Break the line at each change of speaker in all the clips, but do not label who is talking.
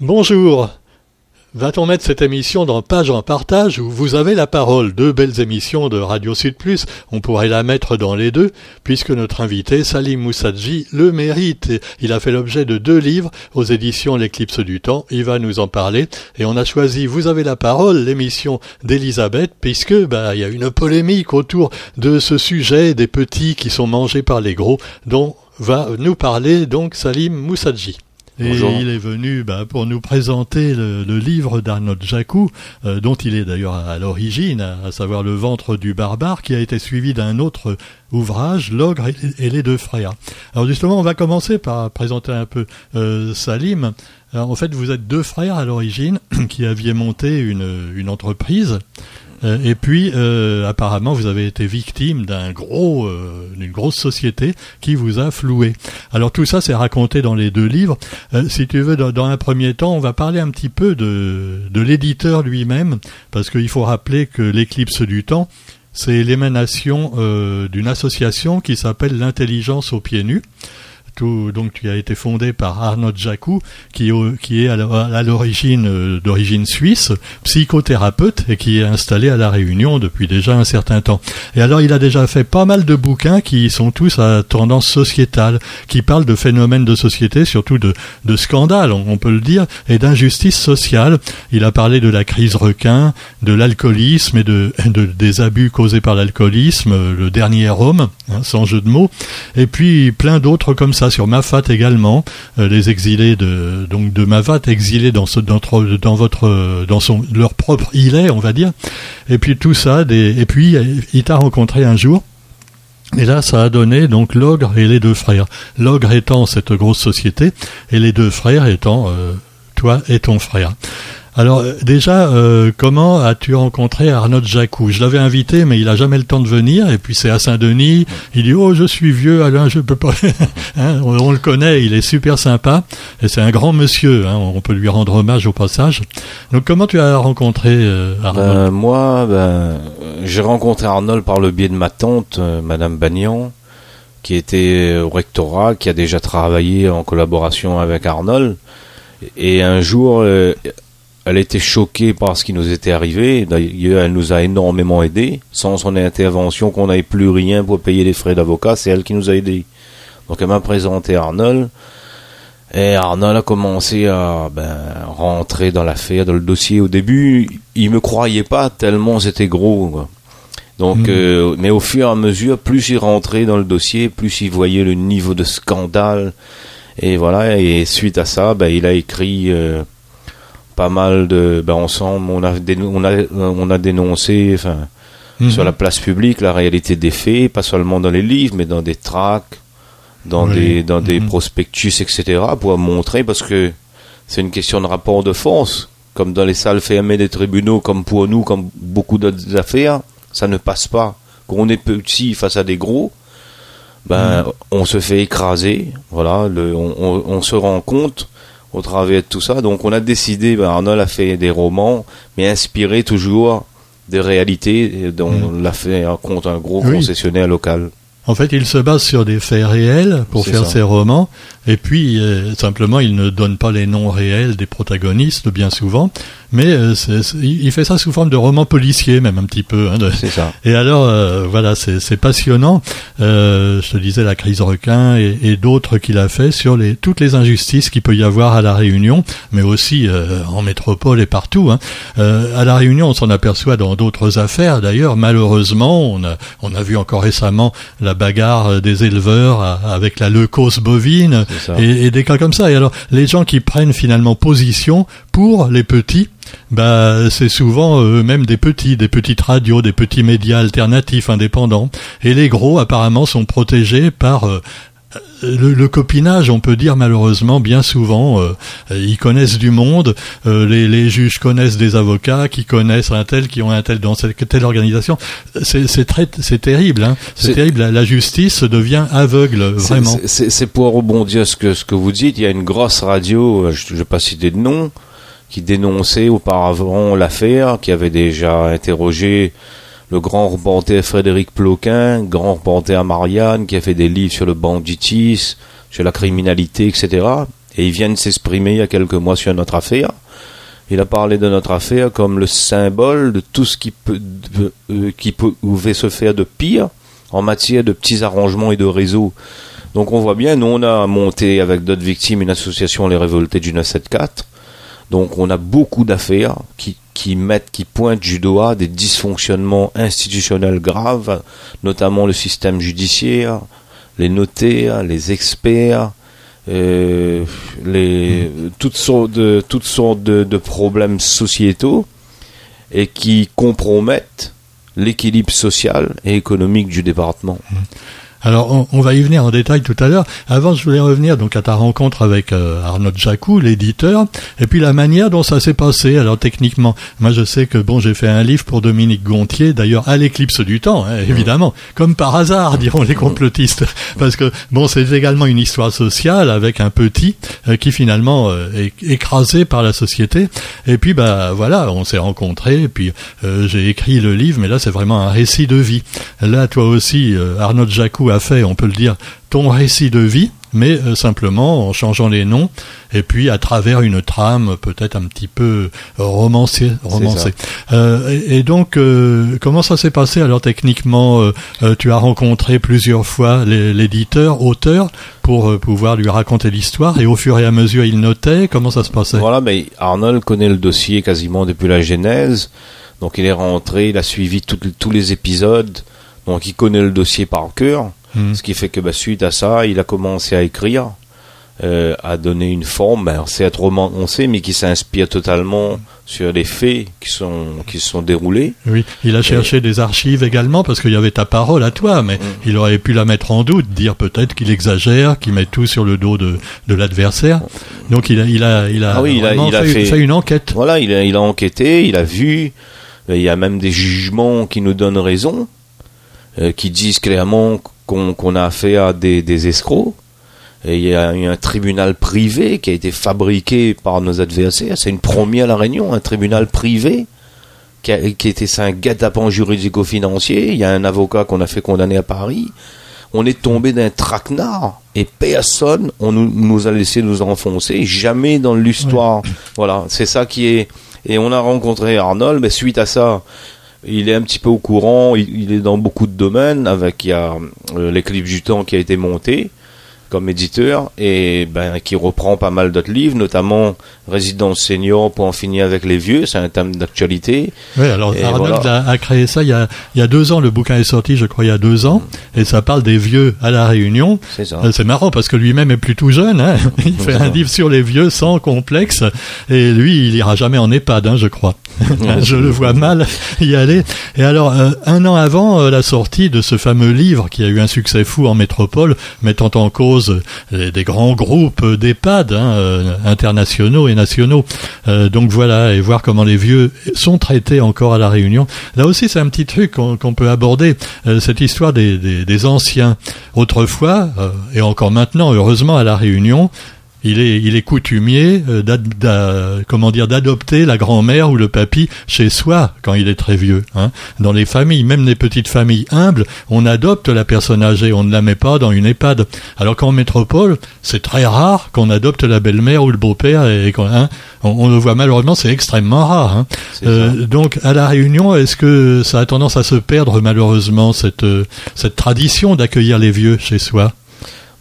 Bonjour. Va-t-on mettre cette émission dans Page en partage où vous avez la parole? Deux belles émissions de Radio Sud Plus. On pourrait la mettre dans les deux puisque notre invité Salim Moussadji le mérite. Il a fait l'objet de deux livres aux éditions L'éclipse du temps. Il va nous en parler et on a choisi Vous avez la parole, l'émission d'Elisabeth puisque bah il y a une polémique autour de ce sujet des petits qui sont mangés par les gros dont va nous parler donc Salim Moussadji. Et il est venu bah, pour nous présenter le, livre d'Arnold Jacou, euh, dont il est d'ailleurs à, l'origine, à, savoir Le ventre du barbare, qui a été suivi d'un autre ouvrage, L'ogre et, les deux frères. Alors justement, on va commencer par présenter un peu euh, Salim. en fait, vous êtes deux frères à l'origine qui aviez monté une, une entreprise euh, et puis, euh, apparemment, vous avez été victime d'un gros, euh, d'une grosse société qui vous a floué. Alors tout ça, c'est raconté dans les deux livres. si tu veux, dans, un premier temps, on va parler un petit peu de, de l'éditeur lui-même, parce qu'il faut rappeler que l'éclipse du temps, c'est l'émanation d'une association qui s'appelle l'intelligence aux pieds nus donc tu as été fondé par Arnaud Jacou, qui, qui est à l'origine euh, d'origine suisse, psychothérapeute et qui est installé à la Réunion depuis déjà un certain temps. Et alors il a déjà fait pas mal de bouquins qui sont tous à tendance sociétale, qui parlent de phénomènes de société, surtout de, scandales, on, peut le dire, et d'injustice sociale. Il a parlé de la crise requin, de l'alcoolisme et de, des abus causés par l'alcoolisme, le dernier homme, hein, sans jeu de mots, et puis plein d'autres comme ça sur Mafat également, euh, les exilés de donc de Mafat exilés dans votre dans son leur propre îlet, on va dire. Et puis tout ça, et puis il t'a rencontré un jour. Et là, ça a donné donc l'ogre et les deux frères. L'ogre étant cette grosse société et les deux frères étant euh, toi et ton frère. Alors euh, déjà, euh, comment as-tu rencontré Arnaud Jacou? Je l'avais invité, mais il a jamais le temps de venir. Et puis c'est à Saint-Denis. Il dit oh je suis vieux, Alain, je peux pas. Hein, on, le connaît, il est super sympa et c'est un grand monsieur. Hein, on peut lui rendre hommage au passage. Donc comment tu as rencontré euh,
ben, Moi, ben, j'ai rencontré Arnold par le biais de ma tante, Madame Bagnan, qui était au rectorat, qui a déjà travaillé en collaboration avec Arnold. Et un jour, elle était choquée par ce qui nous était arrivé. D'ailleurs, elle nous a énormément aidés. Sans son intervention, qu'on n'avait plus rien pour payer les frais d'avocat, c'est elle qui nous a aidés. Donc elle m'a présenté Arnold. Et Arnold a commencé à ben, rentrer dans l'affaire, dans le dossier. Au début, il me croyait pas tellement c'était gros. Donc, hmm. euh, mais au fur et à mesure, plus il rentrait dans le dossier, plus il voyait le niveau de scandale. Et voilà. Et suite à ça, ben, il a écrit euh, pas mal de ben ensemble on a on a on a dénoncé enfin mhm. sur la place publique la réalité des faits pas seulement dans les livres mais dans des tracts dans des dans des mhm. prospectus etc pour montrer parce que c'est une question de rapport de force comme dans les salles fermées des tribunaux comme pour nous comme beaucoup d'autres affaires ça ne passe pas quand on est petit face à des gros ben mhm. on se fait écraser voilà le, on, on se rend compte au travers de tout ça. Donc on a décidé, ben Arnold a fait des romans, mais inspirés toujours des réalités dont mm. l'a fait un compte un gros concessionnaire local.
En fait, il se base sur des faits réels pour faire ses romans, et puis euh, simplement, il ne donne pas les noms réels des protagonistes bien souvent, mais euh, il fait ça sous forme de roman policier même un petit peu. Hein,
c'est ça.
Et alors euh, voilà, c'est passionnant. Euh, je te disais la crise requin et, et d'autres qu'il a fait sur les toutes les injustices qu'il peut y avoir à la Réunion, mais aussi euh, en métropole et partout. Hein. à la Réunion, on s'en aperçoit dans d'autres affaires. D'ailleurs, malheureusement, on a on a vu encore récemment la bagarre des éleveurs avec la leucose bovine et, et des cas comme ça. Et alors, les gens qui prennent finalement position pour les petits bah, c'est souvent eux-mêmes des petits, des petites radios, des petits médias alternatifs indépendants. Et les gros, apparemment, sont protégés par euh, le, copinage, on peut dire malheureusement, bien souvent, euh, ils connaissent du monde, euh, les, juges connaissent des avocats qui connaissent un tel, qui ont un tel dans cette telle organisation. C'est très, c'est terrible, hein. c'est terrible. La, justice devient aveugle, vraiment.
C'est pour rebondir ce que ce que vous dites. Il y a une grosse radio, je ne vais pas citer de nom, qui dénonçait auparavant l'affaire, qui avait déjà interrogé le grand reporter Frédéric Ploquin, grand reporter Marianne, qui a fait des livres sur le banditisme, sur la criminalité, etc. Et il vient de s'exprimer il y a quelques mois sur notre affaire. Il a parlé de notre affaire comme le symbole de tout ce qui, peut, euh, qui pouvait se faire de pire en matière de petits arrangements et de réseaux. Donc on voit bien, nous on a monté avec d'autres victimes une association Les Révoltés du 974. Donc on a beaucoup d'affaires qui, mettent, qui pointent du doigt des dysfonctionnements institutionnels graves, notamment le système judiciaire, les notaires, les experts, euh, toutes sortes, de, de, de, problèmes sociétaux et qui compromettent l'équilibre social et économique du département.
Alors, on, va y venir en détail tout à l'heure. Avant, je voulais revenir donc à ta rencontre avec euh, Arnaud Jacou, l'éditeur, et puis la manière dont ça s'est passé. Alors, techniquement, moi, je sais que bon, j'ai fait un livre pour Dominique Gontier, d'ailleurs à l'éclipse du temps, hein, évidemment, comme par hasard, diront les complotistes, parce que bon, c'est également une histoire sociale avec un petit euh, qui finalement euh, est écrasé par la société. Et puis, bah voilà, on s'est rencontrés, et puis j'ai écrit le livre, mais là, c'est vraiment un récit de vie. Là, toi aussi, Arnaud Jacou a fait, on peut le dire, ton récit de vie, mais euh, simplement en changeant les noms et puis à travers une trame peut-être un petit peu euh, romancée. romancée. Euh, et, donc, comment ça s'est passé alors techniquement Tu as rencontré plusieurs fois l'éditeur, auteur, pour pouvoir lui raconter l'histoire et au fur et à mesure il notait. Comment ça se passait?
Voilà, mais Arnold connaît le dossier quasiment depuis la genèse. Donc il est rentré, il a suivi tous les épisodes. Donc il connaît le dossier par cœur, hmm. ce qui fait que bah, suite à ça, il a commencé à écrire, euh, à donner une forme. Ben, c'est être romancé, mais qui s'inspire totalement sur les faits qui sont qui se sont déroulés.
Oui, il a cherché des archives également parce qu'il y avait ta parole à toi, mais hmm. il aurait pu la mettre en doute, dire peut-être qu'il exagère, qu'il met tout sur le dos de, de l'adversaire. Donc il a il a il a, ah oui, il a, il a fait, fait, une enquête.
Voilà, il a il a enquêté, il a vu. Il y a même des jugements qui nous donnent raison. Euh, qui disent clairement qu'on a affaire à des, des escrocs. Et il y a eu un tribunal privé qui a été fabriqué par nos adversaires. C'est une première à La Réunion, un tribunal privé qui, a, qui était un guet-apens juridico-financier. Il y a un avocat qu'on a fait condamner à Paris. On est tombé d'un traquenard et personne on nous, nous, a laissé nous enfoncer. Jamais dans l'histoire. Voilà, c'est ça qui est. Et on a rencontré Arnold, mais suite à ça, il est un petit peu au courant, il, est dans beaucoup de domaines, avec il y a euh, l'éclipse du temps qui a été monté comme éditeur et ben qui reprend pas mal d'autres livres, notamment Résidence senior pour en finir avec les vieux, c'est un thème d'actualité.
Oui, alors Arnold a, créé ça il y, a, il y a deux ans, le bouquin est sorti, je crois, il y a deux ans, mm. et ça parle des vieux à la Réunion. C'est ça. Euh, c'est marrant parce que lui-même est plus tout jeune, hein. il fait un livre sur les vieux sans complexe, et lui, il ira jamais en EHPAD, hein, je crois. je le vois mal y aller. Et alors, euh, un an avant euh, la sortie de ce fameux livre qui a eu un succès fou en métropole, mettant en cause des grands groupes d'EHPAD hein, internationaux et nationaux. donc voilà, et voir comment les vieux sont traités encore à la Réunion. Là aussi, c'est un petit truc qu'on peut aborder, cette histoire des, des, des anciens. Autrefois, et encore maintenant, heureusement, à la Réunion, il est, il est coutumier, euh, comment dire, d'adopter la grand-mère ou le papy chez soi quand il est très vieux. Hein. Dans les familles, même les petites familles humbles, on adopte la personne âgée, on ne la met pas dans une EHPAD. Alors qu'en métropole, c'est très rare qu'on adopte la belle-mère ou le beau-père. Et, hein, on, le voit malheureusement, c'est extrêmement rare. Hein. Euh, donc à la Réunion, est-ce que ça a tendance à se perdre malheureusement cette euh, cette tradition d'accueillir les vieux chez soi?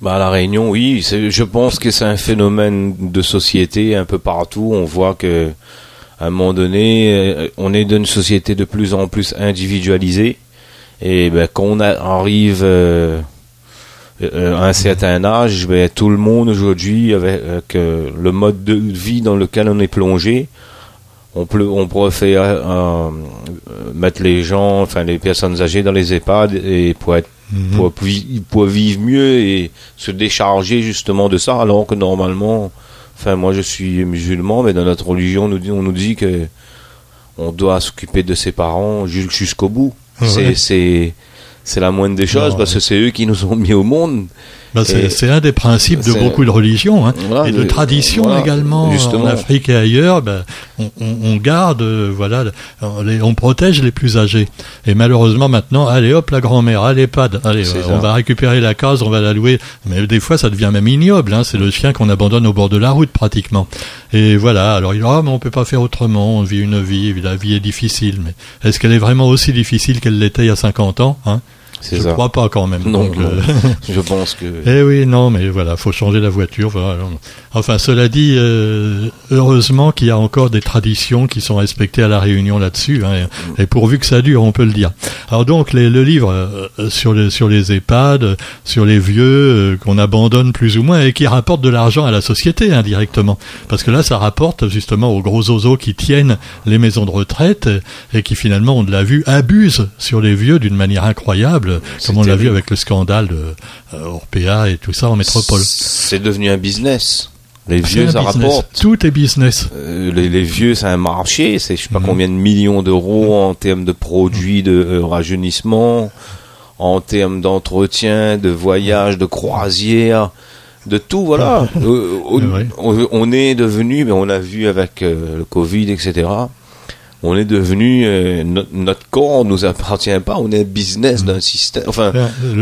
Bah, la Réunion, oui. Je pense que c'est un phénomène de société un peu partout. On voit que à un moment donné, euh, on est dans une société de plus en plus individualisée. Et ben, quand on arrive euh, euh, à un certain âge, ben, tout le monde aujourd'hui, avec, le mode de vie dans lequel on est plongé, on, peut, on pourrait faire mettre les gens, enfin les personnes âgées dans les EHPAD et pour être Mhm. pour, vivre mieux et se décharger justement de ça, alors que normalement, enfin moi je suis musulman, mais dans notre religion on nous dit, on nous dit que on doit s'occuper de ses parents jusqu'au bout. C'est c'est c'est la moindre des choses parce que c'est eux qui nous ont mis au monde
Bah, c'est un des principes de beaucoup de religions hein, et de traditions également en Afrique et ailleurs. Bah, on, on, garde, voilà, on protège les plus âgés. Et malheureusement maintenant, allez hop, la grand-mère, allez pas, allez, on va récupérer la case, on va la louer. Mais des fois, ça devient même ignoble. Hein, c'est le chien qu'on abandonne au bord de la route pratiquement. Et voilà. Alors il dit, ah, mais on peut pas faire autrement. On vit une vie, la vie est difficile. Mais est-ce qu'elle est vraiment aussi difficile qu'elle l'était il y a 50 ans hein? Je ne crois pas quand même.
Non, euh, je pense que.
Eh oui, non, mais voilà, faut changer la voiture. Enfin, cela dit, euh, heureusement qu'il y a encore des traditions qui sont respectées à la Réunion là-dessus, hein, et, pourvu que ça dure, on peut le dire. Alors donc, les, le livre euh, sur les sur les EHPAD, sur les vieux qu'on abandonne plus ou moins et qui rapportent de l'argent à la société indirectement, parce que là, ça rapporte justement aux gros oiseaux qui tiennent les maisons de retraite et qui finalement, on l'a vu, abusent sur les vieux d'une manière incroyable comme on l'a vu avec le scandale de euh, Orpea et tout ça en métropole.
C'est devenu un business. Les vieux, ça rapporte.
Tout est business.
Euh, les, vieux, c'est un marché. C'est je sais pas mhm. combien de millions d'euros en termes de produits de euh, rajeunissement, en termes d'entretien, de voyage, de croisière, de tout. Voilà. on, est devenu, mais on a vu avec le Covid, etc on est devenu euh, notre corps nous appartient pas on est business d'un système enfin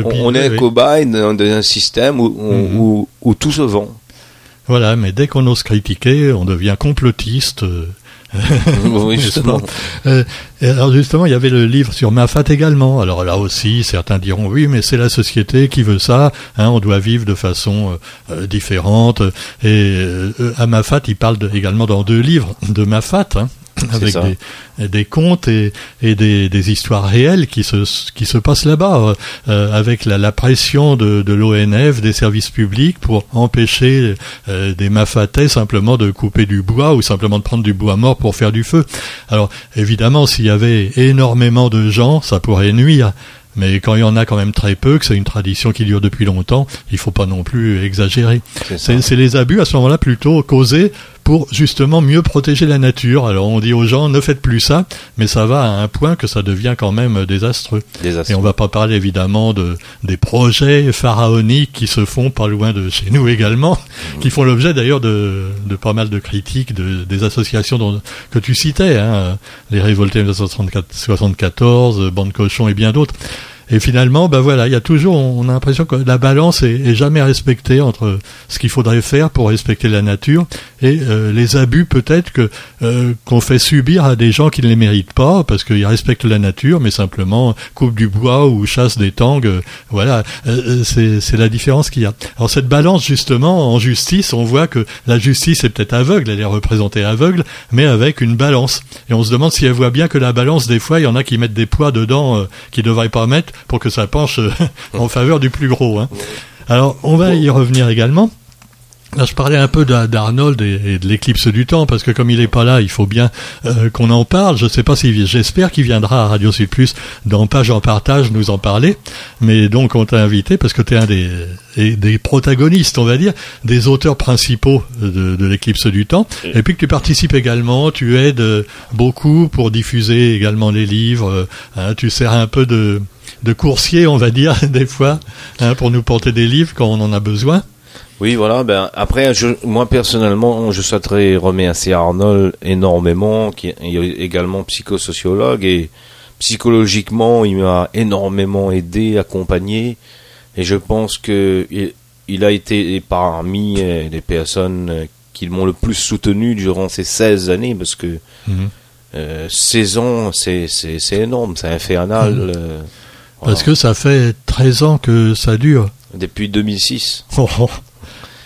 on, est cobaye d'un système où, mhm. où, où, tout se vend
voilà mais dès qu'on ose critiquer on devient complotiste euh.
oui, justement.
Euh, alors justement, il y avait le livre sur Mafat également. Alors là aussi, certains diront oui, mais c'est la société qui veut ça. Hein, on doit vivre de façon différente. Et à Mafat, il parle également dans deux livres de Mafat. Hein, avec des, des, contes et, et des, des, histoires réelles qui se, qui se passent là-bas, euh, avec la, la, pression de, de l'ONF, des services publics pour empêcher euh, des mafatais simplement de couper du bois ou simplement de prendre du bois mort pour faire du feu. Alors évidemment, s'il y avait énormément de gens, ça pourrait nuire. Mais quand il y en a quand même très peu, que c'est une tradition qui dure depuis longtemps, il faut pas non plus exagérer. C'est les abus à ce moment-là plutôt causés pour justement mieux protéger la nature. Alors on dit aux gens ne faites plus ça, mais ça va à un point que ça devient quand même désastreux. Et on va pas parler évidemment de des projets pharaoniques qui se font pas loin de chez nous également, mmh. qui font l'objet d'ailleurs de, de pas mal de critiques de, des associations dont, que tu citais, hein, les révoltés 1974, Bande Cochon et bien d'autres. Et finalement, ben voilà, il y a toujours, on a l'impression que la balance est, jamais respectée entre ce qu'il faudrait faire pour respecter la nature et euh, les abus peut-être que euh, qu'on fait subir à des gens qui ne les méritent pas parce qu'ils respectent la nature, mais simplement coupe du bois ou chasse des tangs. Euh, voilà, c'est la différence qu'il y a. Alors cette balance justement en justice, on voit que la justice est peut-être aveugle, elle est représentée aveugle, mais avec une balance. Et on se demande si elle voit bien que la balance, des fois, il y en a qui mettent des poids dedans qui ne devraient pas mettre pour que ça penche euh, en faveur du plus gros. Hein. Alors, on va y revenir également. Là, je parlais un peu d'Arnold et, de l'éclipse du temps parce que comme il n'est pas là, il faut bien euh, qu'on en parle. Je sais pas si j'espère qu'il viendra à Radio Sud Plus dans Page en partage nous en parler. Mais donc on t'a invité parce que tu es un des, des protagonistes, on va dire, des auteurs principaux de, de l'éclipse du temps. Et puis que tu participes également, tu aides beaucoup pour diffuser également les livres. Hein, tu sers un peu de de coursier, on va dire, des fois, hein, pour nous porter des livres quand on en a besoin.
Oui, voilà. Ben après, je, moi personnellement, je souhaiterais remercier Arnold énormément, qui est également psychosociologue et psychologiquement, il m'a énormément aidé, accompagné, et je pense que il, a été parmi euh, les personnes euh, qui m'ont le plus soutenu durant ces 16 années, parce que mhm. euh, 16 ans, c'est énorme, c'est infernal. Mhm. Euh,
parce que ça fait 13 ans que ça dure.
Depuis 2006.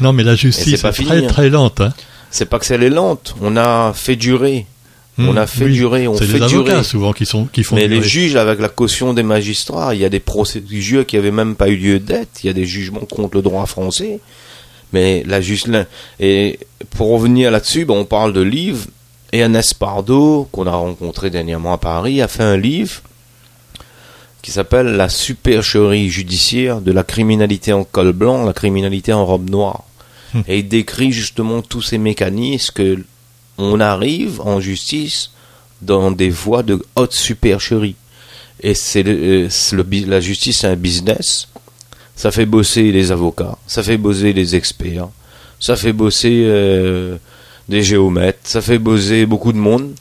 Non, mais la justice est, très hein. très lente. Hein.
C'est pas que c'est est lente. On a fait durer. on hmm, a fait durer, on fait les avocats
souvent qui sont qui font.
Mais les juges, avec la caution des magistrats, il y a des procédures qui avaient même pas eu lieu d'être. Il y a des jugements contre le droit français. Mais la juste et pour revenir là-dessus, ben, on parle de livres. Et un Espardo qu'on a rencontré dernièrement à Paris a fait un livre qui s'appelle La supercherie judiciaire de la criminalité en col blanc, la criminalité en robe noire. Et il décrit justement tous ces mécanismes que on arrive en justice dans des voies de haute supercherie. Et c'est le, euh, la justice, c'est un business. ça fait bosser les avocats, ça fait bosser les experts, ça fait bosser euh, des géomètres, ça fait bosser beaucoup de monde.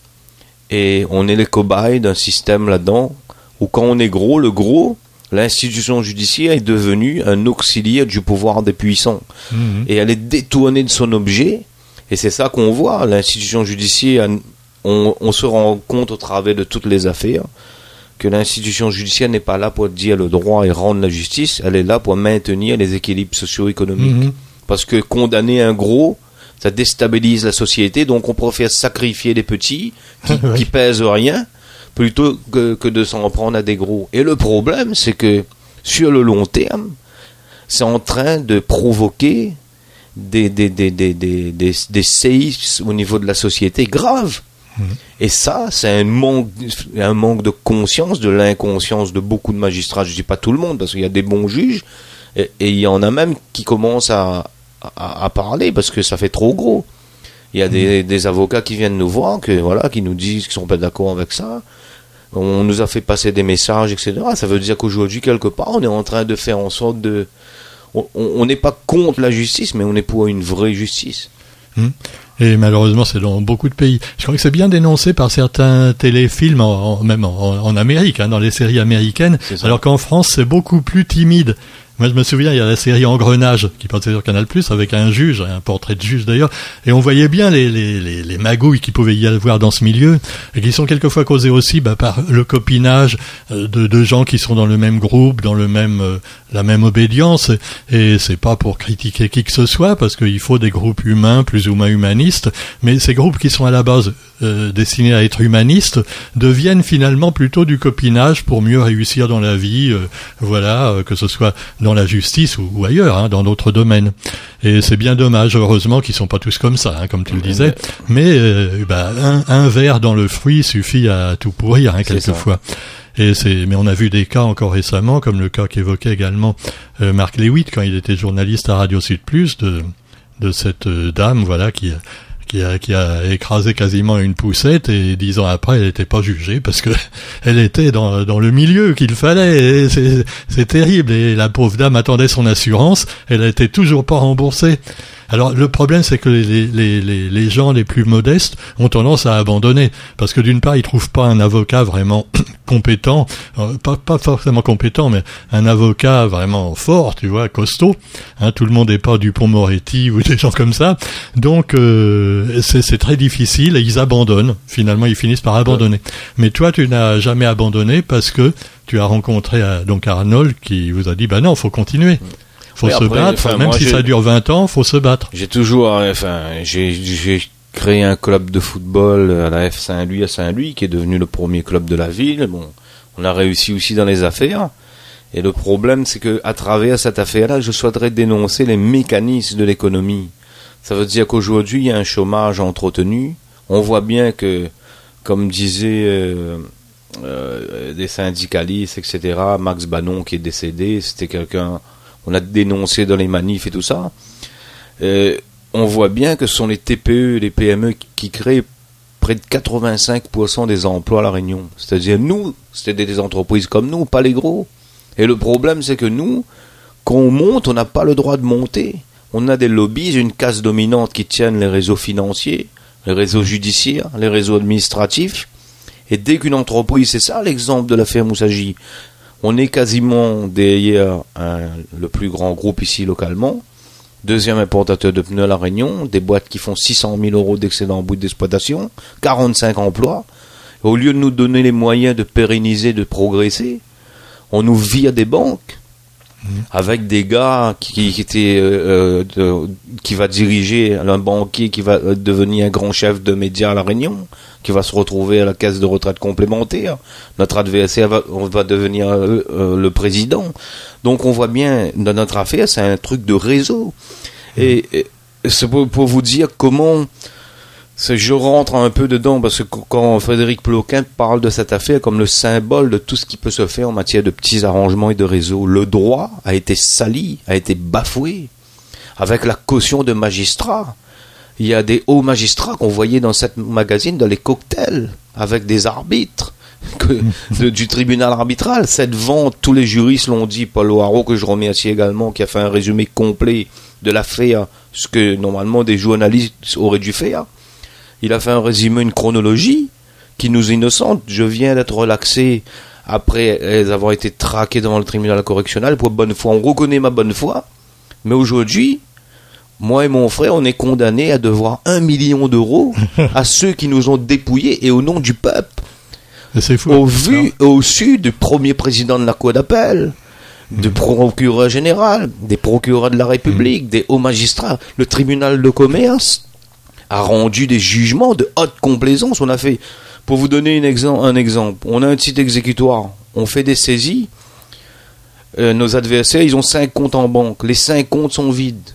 Et on est les cobayes d'un système là-dedans où quand on est gros, le gros, l'institution judiciaire est devenue un auxiliaire du pouvoir des puissants.
Mhm.
Et elle est détournée de son objet. Et c'est ça qu'on voit. L'institution judiciaire, on, on se rend compte au travers de toutes les affaires que l'institution judiciaire n'est pas là pour dire le droit et rendre la justice, elle est là pour maintenir les équilibres socio-économiques.
Mhm.
Parce que condamner un gros, ça déstabilise la société, donc on préfère sacrifier les petits qui,
Ouais.
qui pèsent rien plutôt que, que de s'en prendre à des gros. Et le problème, c'est que sur le long terme, c'est en train de provoquer des, des, des, des, des, des, des séismes au niveau de la société graves. Et ça, c'est un manque, un manque de conscience, de l'inconscience de beaucoup de magistrats. Je dis pas tout le monde, parce qu'il y a des bons juges, et, et il y en a même qui commencent à, à, à parler parce que ça fait trop gros. Il y a des, des avocats qui viennent nous voir, que voilà, qui nous disent qu'ils sont pas d'accord avec ça. On nous a fait passer des messages, etc. Ça veut dire qu'aujourd'hui, quelque part, on est en train de faire en sorte de. On n'est pas contre la justice, mais on est pour une vraie justice.
Et malheureusement, c'est dans beaucoup de pays. Je crois que c'est bien dénoncé par certains téléfilms, en, en- même en, en Amérique, hein, dans les séries américaines, alors qu'en France, c'est beaucoup plus timide. Moi, je me souviens, il y a la série Engrenage qui passait sur Canal+, avec un juge, un portrait de juge d'ailleurs, et on voyait bien les, les, les, les magouilles qui pouvaient y avoir dans ce milieu, et qui sont quelquefois causées aussi bah, par le copinage euh, de, de gens qui sont dans le même groupe, dans le même euh, la même obédience, et c'est pas pour critiquer qui que ce soit, parce qu'il faut des groupes humains, plus ou moins humanistes, mais ces groupes qui sont à la base euh, destinés à être humanistes deviennent finalement plutôt du copinage pour mieux réussir dans la vie, euh, voilà, euh, que ce soit dans la justice ou, ou ailleurs, hein, dans d'autres domaines. Et c'est bien dommage, heureusement qu'ils sont pas tous comme ça, hein, comme tu le disais, mais euh, bah, un, un verre dans le fruit suffit à tout pourrir, hein, quelquefois. Et c'est, mais on a vu des cas encore récemment, comme le cas qu'évoquait également euh, Marc Lewitt quand il était journaliste à Radio Sud Plus, de, de cette euh, dame, voilà, qui, qui a, écrasé quasiment une poussette et dix ans après, elle n'était pas jugée parce que elle était dans, le milieu qu'il fallait. C'est terrible. Et la pauvre dame attendait son assurance. Elle a été toujours pas remboursée. Alors le problème, c'est que les, les, les, les gens les plus modestes ont tendance à abandonner parce que d'une part, ils trouvent pas un avocat vraiment compétent, euh, pas, pas forcément compétent, mais un avocat vraiment fort, tu vois, costaud. Hein, tout le monde n'est pas du Pont Moretti ou des gens comme ça. Donc euh, c'est c'est très difficile et ils abandonnent. Finalement, ils finissent par abandonner. Mais toi, tu n'as jamais abandonné parce que tu as rencontré euh, donc Arnold qui vous a dit bah non, faut continuer. Faut
Oui,
se
après,
battre,
enfin,
même
moi,
si ça dure 20 ans, faut se battre.
J'ai toujours, euh, enfin, j'ai, j'ai créé un club de football à la F Saint-Louis à Saint-Louis, qui est devenu le premier club de la ville. Bon, on a réussi aussi dans les affaires. Et le problème, c'est que à travers cette affaire-là, je souhaiterais dénoncer les mécanismes de l'économie. Ça veut dire qu'aujourd'hui, il y a un chômage entretenu. On voit bien que, comme disait euh, euh, des syndicalistes, etc., Max Bannon qui est décédé, c'était quelqu'un, on a dénoncé dans les manifs et tout ça. Euh, on voit bien que ce sont les TPE, les PME qui- créent près de 85% des emplois à La Réunion. C'est-à-dire, nous, c'était des entreprises comme nous, pas les gros. Et le problème, c'est que nous, quand on monte, on n'a pas le droit de monter. On a des lobbies, une casse dominante qui tiennent les réseaux financiers, les réseaux judiciaires, les réseaux administratifs. Et dès qu'une entreprise, c'est ça l'exemple de l'affaire Moussagi, on est quasiment derrière un- le plus grand groupe ici localement, deuxième importateur de pneus à La Réunion, des boîtes qui font 600 000 euros d'excédent en bout d'exploitation, 45 emplois. Au lieu de nous donner les moyens de pérenniser, de progresser, on nous vire des banques avec des gars qui, qui étaient euh, euh, de- qui va diriger un banquier qui va euh, devenir un grand chef de médias à la Réunion qui va se retrouver à la caisse de retraite complémentaire. Notre adversaire va, on va devenir euh, euh, le président. Donc on voit bien dans notre affaire c'est un truc de réseau. Et, et c'est pour, pour vous dire comment je rentre un peu dedans parce que qu- quand Frédéric Ploquin parle de cette affaire comme le symbole de tout ce qui peut se faire en matière de petits arrangements et de réseaux, le droit a été sali, a été bafoué avec la caution de magistrats. Il y a des hauts magistrats qu'on voyait dans cette magazine dans les cocktails avec des arbitres que du tribunal arbitral. Cette vente, tous les juristes l'ont dit, Paul Haro, que je remercie également, qui a fait un résumé complet de l'affaire, ce que normalement des journalistes auraient dû faire. Il a fait un résumé, une chronologie qui nous innocente. Je viens d'être relaxé après avoir été traqué devant le tribunal correctionnel pour bonne foi. On reconnaît ma bonne foi, mais aujourd'hui, moi et mon frère, on est condamnés à devoir un million d'euros à ceux qui nous ont dépouillés et au nom du peuple.
Fou,
au vu au su du premier président de la Cour d'appel, du mm. procureur général, des procureurs de la République, mm. des hauts magistrats, le tribunal de commerce a rendu des jugements de haute complaisance. On a fait, pour vous donner un exemple, on a un titre exécutoire, on fait des saisies, euh, nos adversaires, ils ont cinq comptes en banque, les cinq comptes sont vides.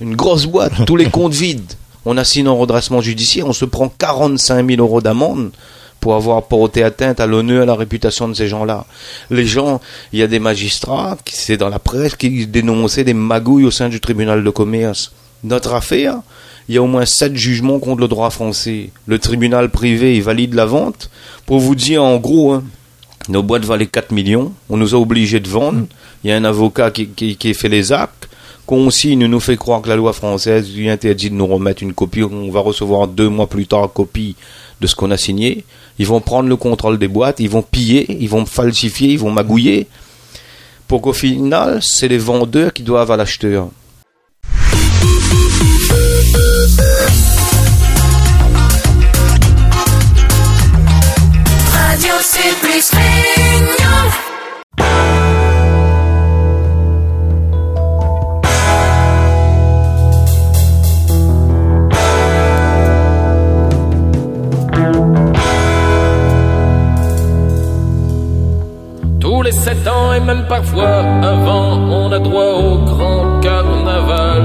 Une grosse boîte, tous les comptes vides. On assigne un redressement judiciaire, on se prend 45 000 euros d'amende pour avoir porté atteinte à l'honneur à la réputation de ces gens-là. Les gens, il y a des magistrats, c'est dans la presse, qui dénonçaient des magouilles au sein du tribunal de commerce. Notre affaire, il y a au moins sept jugements contre le droit français. Le tribunal privé, valide la vente. Pour vous dire, en gros, hein, nos boîtes valaient 4 millions. On nous a obligés de vendre. Il y a un avocat qui, qui, fait les actes. Qu'on signe nous fait croire que la loi française lui interdit de nous remettre une copie. On va recevoir deux mois plus tard copie de ce qu'on a signé. Ils vont prendre le contrôle des boîtes, ils vont piller, ils vont falsifier, ils vont magouiller. Pour qu'au final, c'est les vendeurs qui doivent à l'acheteur.
Les sept ans et même parfois avant, on a droit au grand carnaval.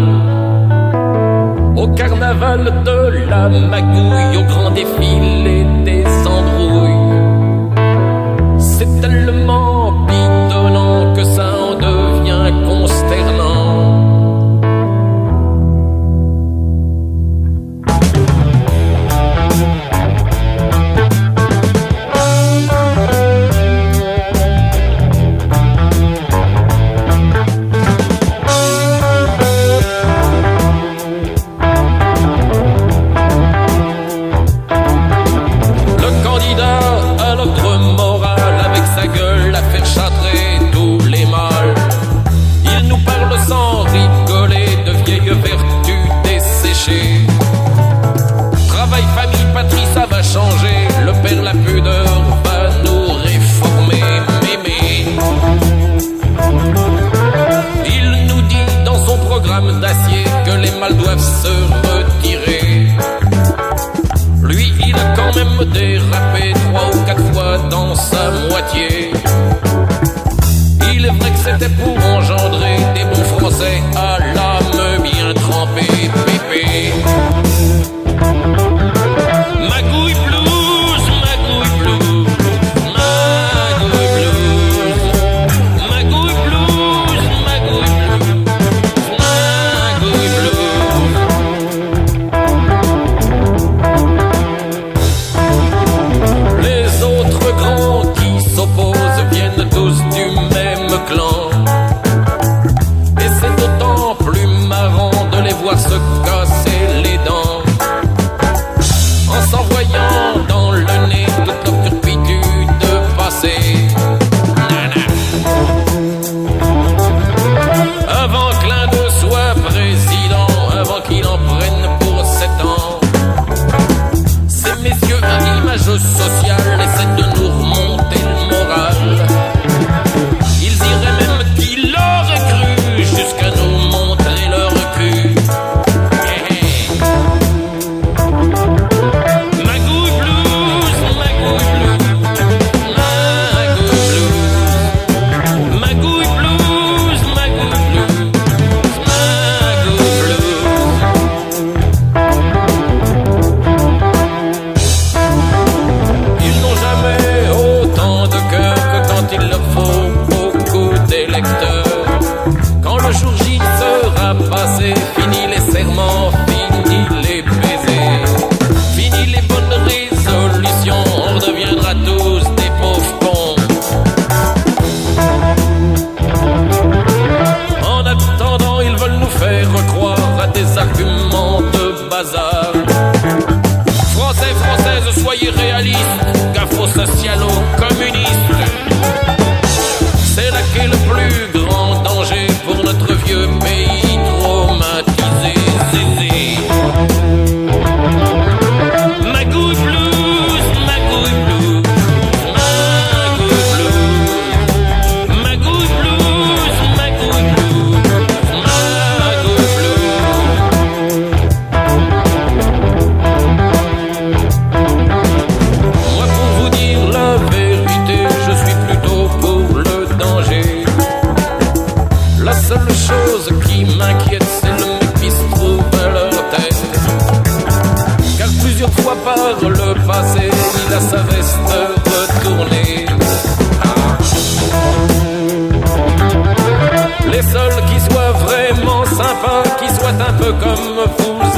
Au carnaval de la magouille, au grand défilé des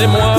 et moi.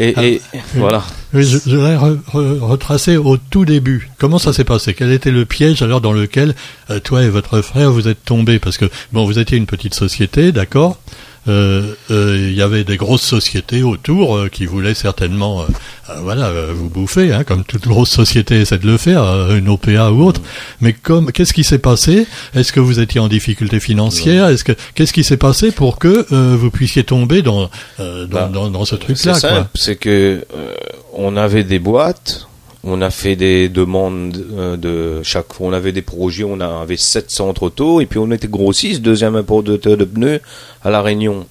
Et,
Ah.
et voilà.
Oui, je, je voudrais re- re- retracer au tout début. Comment ça s'est passé? Quel était le piège alors dans lequel euh, toi et votre frère vous êtes tombés? Parce que bon, vous étiez une petite société, d'accord? Il y avait des grosses sociétés autour euh, qui voulaient certainement, euh, euh, voilà, euh, vous bouffer, hein, comme toute grosse société essaie de le faire, euh, une OPA ou autre. Mais comme, qu'est-ce qui s'est passé? Est-ce que vous étiez en difficulté financière? Est-ce que qu'est-ce qui s'est passé pour que euh, vous puissiez tomber dans euh, dans,
Bah,
dans, dans ce
C'est
truc-là quoi?
simple, c'est que euh, on avait des boîtes, on a fait des demandes euh, de chaque fois, on avait des projets, on avait sept centres auto et puis on était grossiste, deuxième importateur de pneus à la Réunion.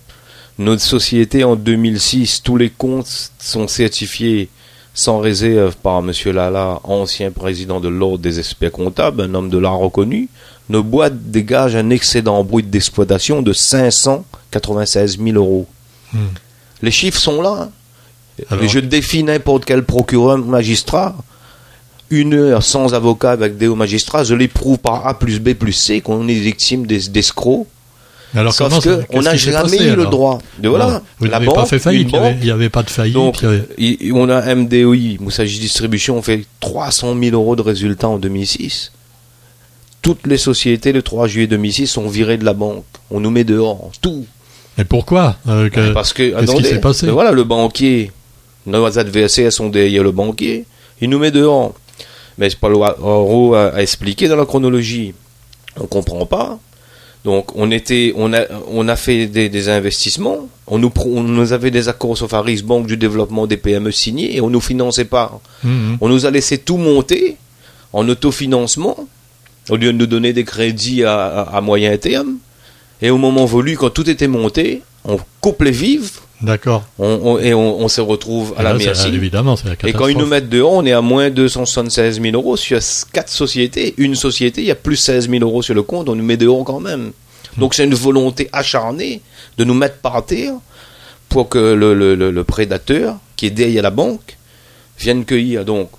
Notre société en 2006, tous les comptes sont certifiés sans réserve par Monsieur Lala, ancien président de l'ordre des experts comptables, un homme de l'art reconnu. Nos boîtes dégagent un excédent brut d'exploitation de 596 000 euros.
Hmm.
Les chiffres sont là. hein.
Alors-
Et je défie n'importe quel procureur magistrat. Une heure sans avocat avec des hauts magistrats, je l'éprouve par A plus B plus C qu'on est victime d'es- d'escrocs.
Alors
Sauf
ça-
que on n'a jamais
passé,
eu le droit. De voilà,
Vous
la banque,
pas fait faillite, il n'y avait, pas de faillite.
Donc,
avait-
on a MDOI, Moussaji Distribution, on fait 300 000 euros de résultats en 2006. Toutes les sociétés, le 3 juillet 2006, sont virées de la banque. On nous met dehors. Tout.
Mais pourquoi euh, que-
Parce que,
Qu'est-ce qui s'est passé
voilà, le banquier, nos adversaires sont derrière le banquier, il nous met dehors. Mais pas Oro à, à expliquer dans la chronologie. On comprend pas. Donc, on était, on a, on a fait des, des investissements. On nous, on nous avait des accords Sofaris, Banque du développement des PME signés, et on nous finançait pas.
Mhm.
On nous a laissé tout monter en autofinancement, au lieu de nous donner des crédits à, à- à moyen terme. Et au moment voulu, quand tout était monté, on coupe les vives
D'accord.
on, on- et on, on se retrouve à
Et
la
c'est-
merci.
Évidemment, c'est la
Et
catastrophe.
quand ils nous mettent dehors, on est à moins 276 000 euros sur quatre sociétés. Une société, il y a plus 16 000 euros sur le compte, on nous met dehors quand même. Donc c'est une volonté acharnée de nous mettre par terre pour que le, le- le- le prédateur, qui est derrière la banque, vienne cueillir. Donc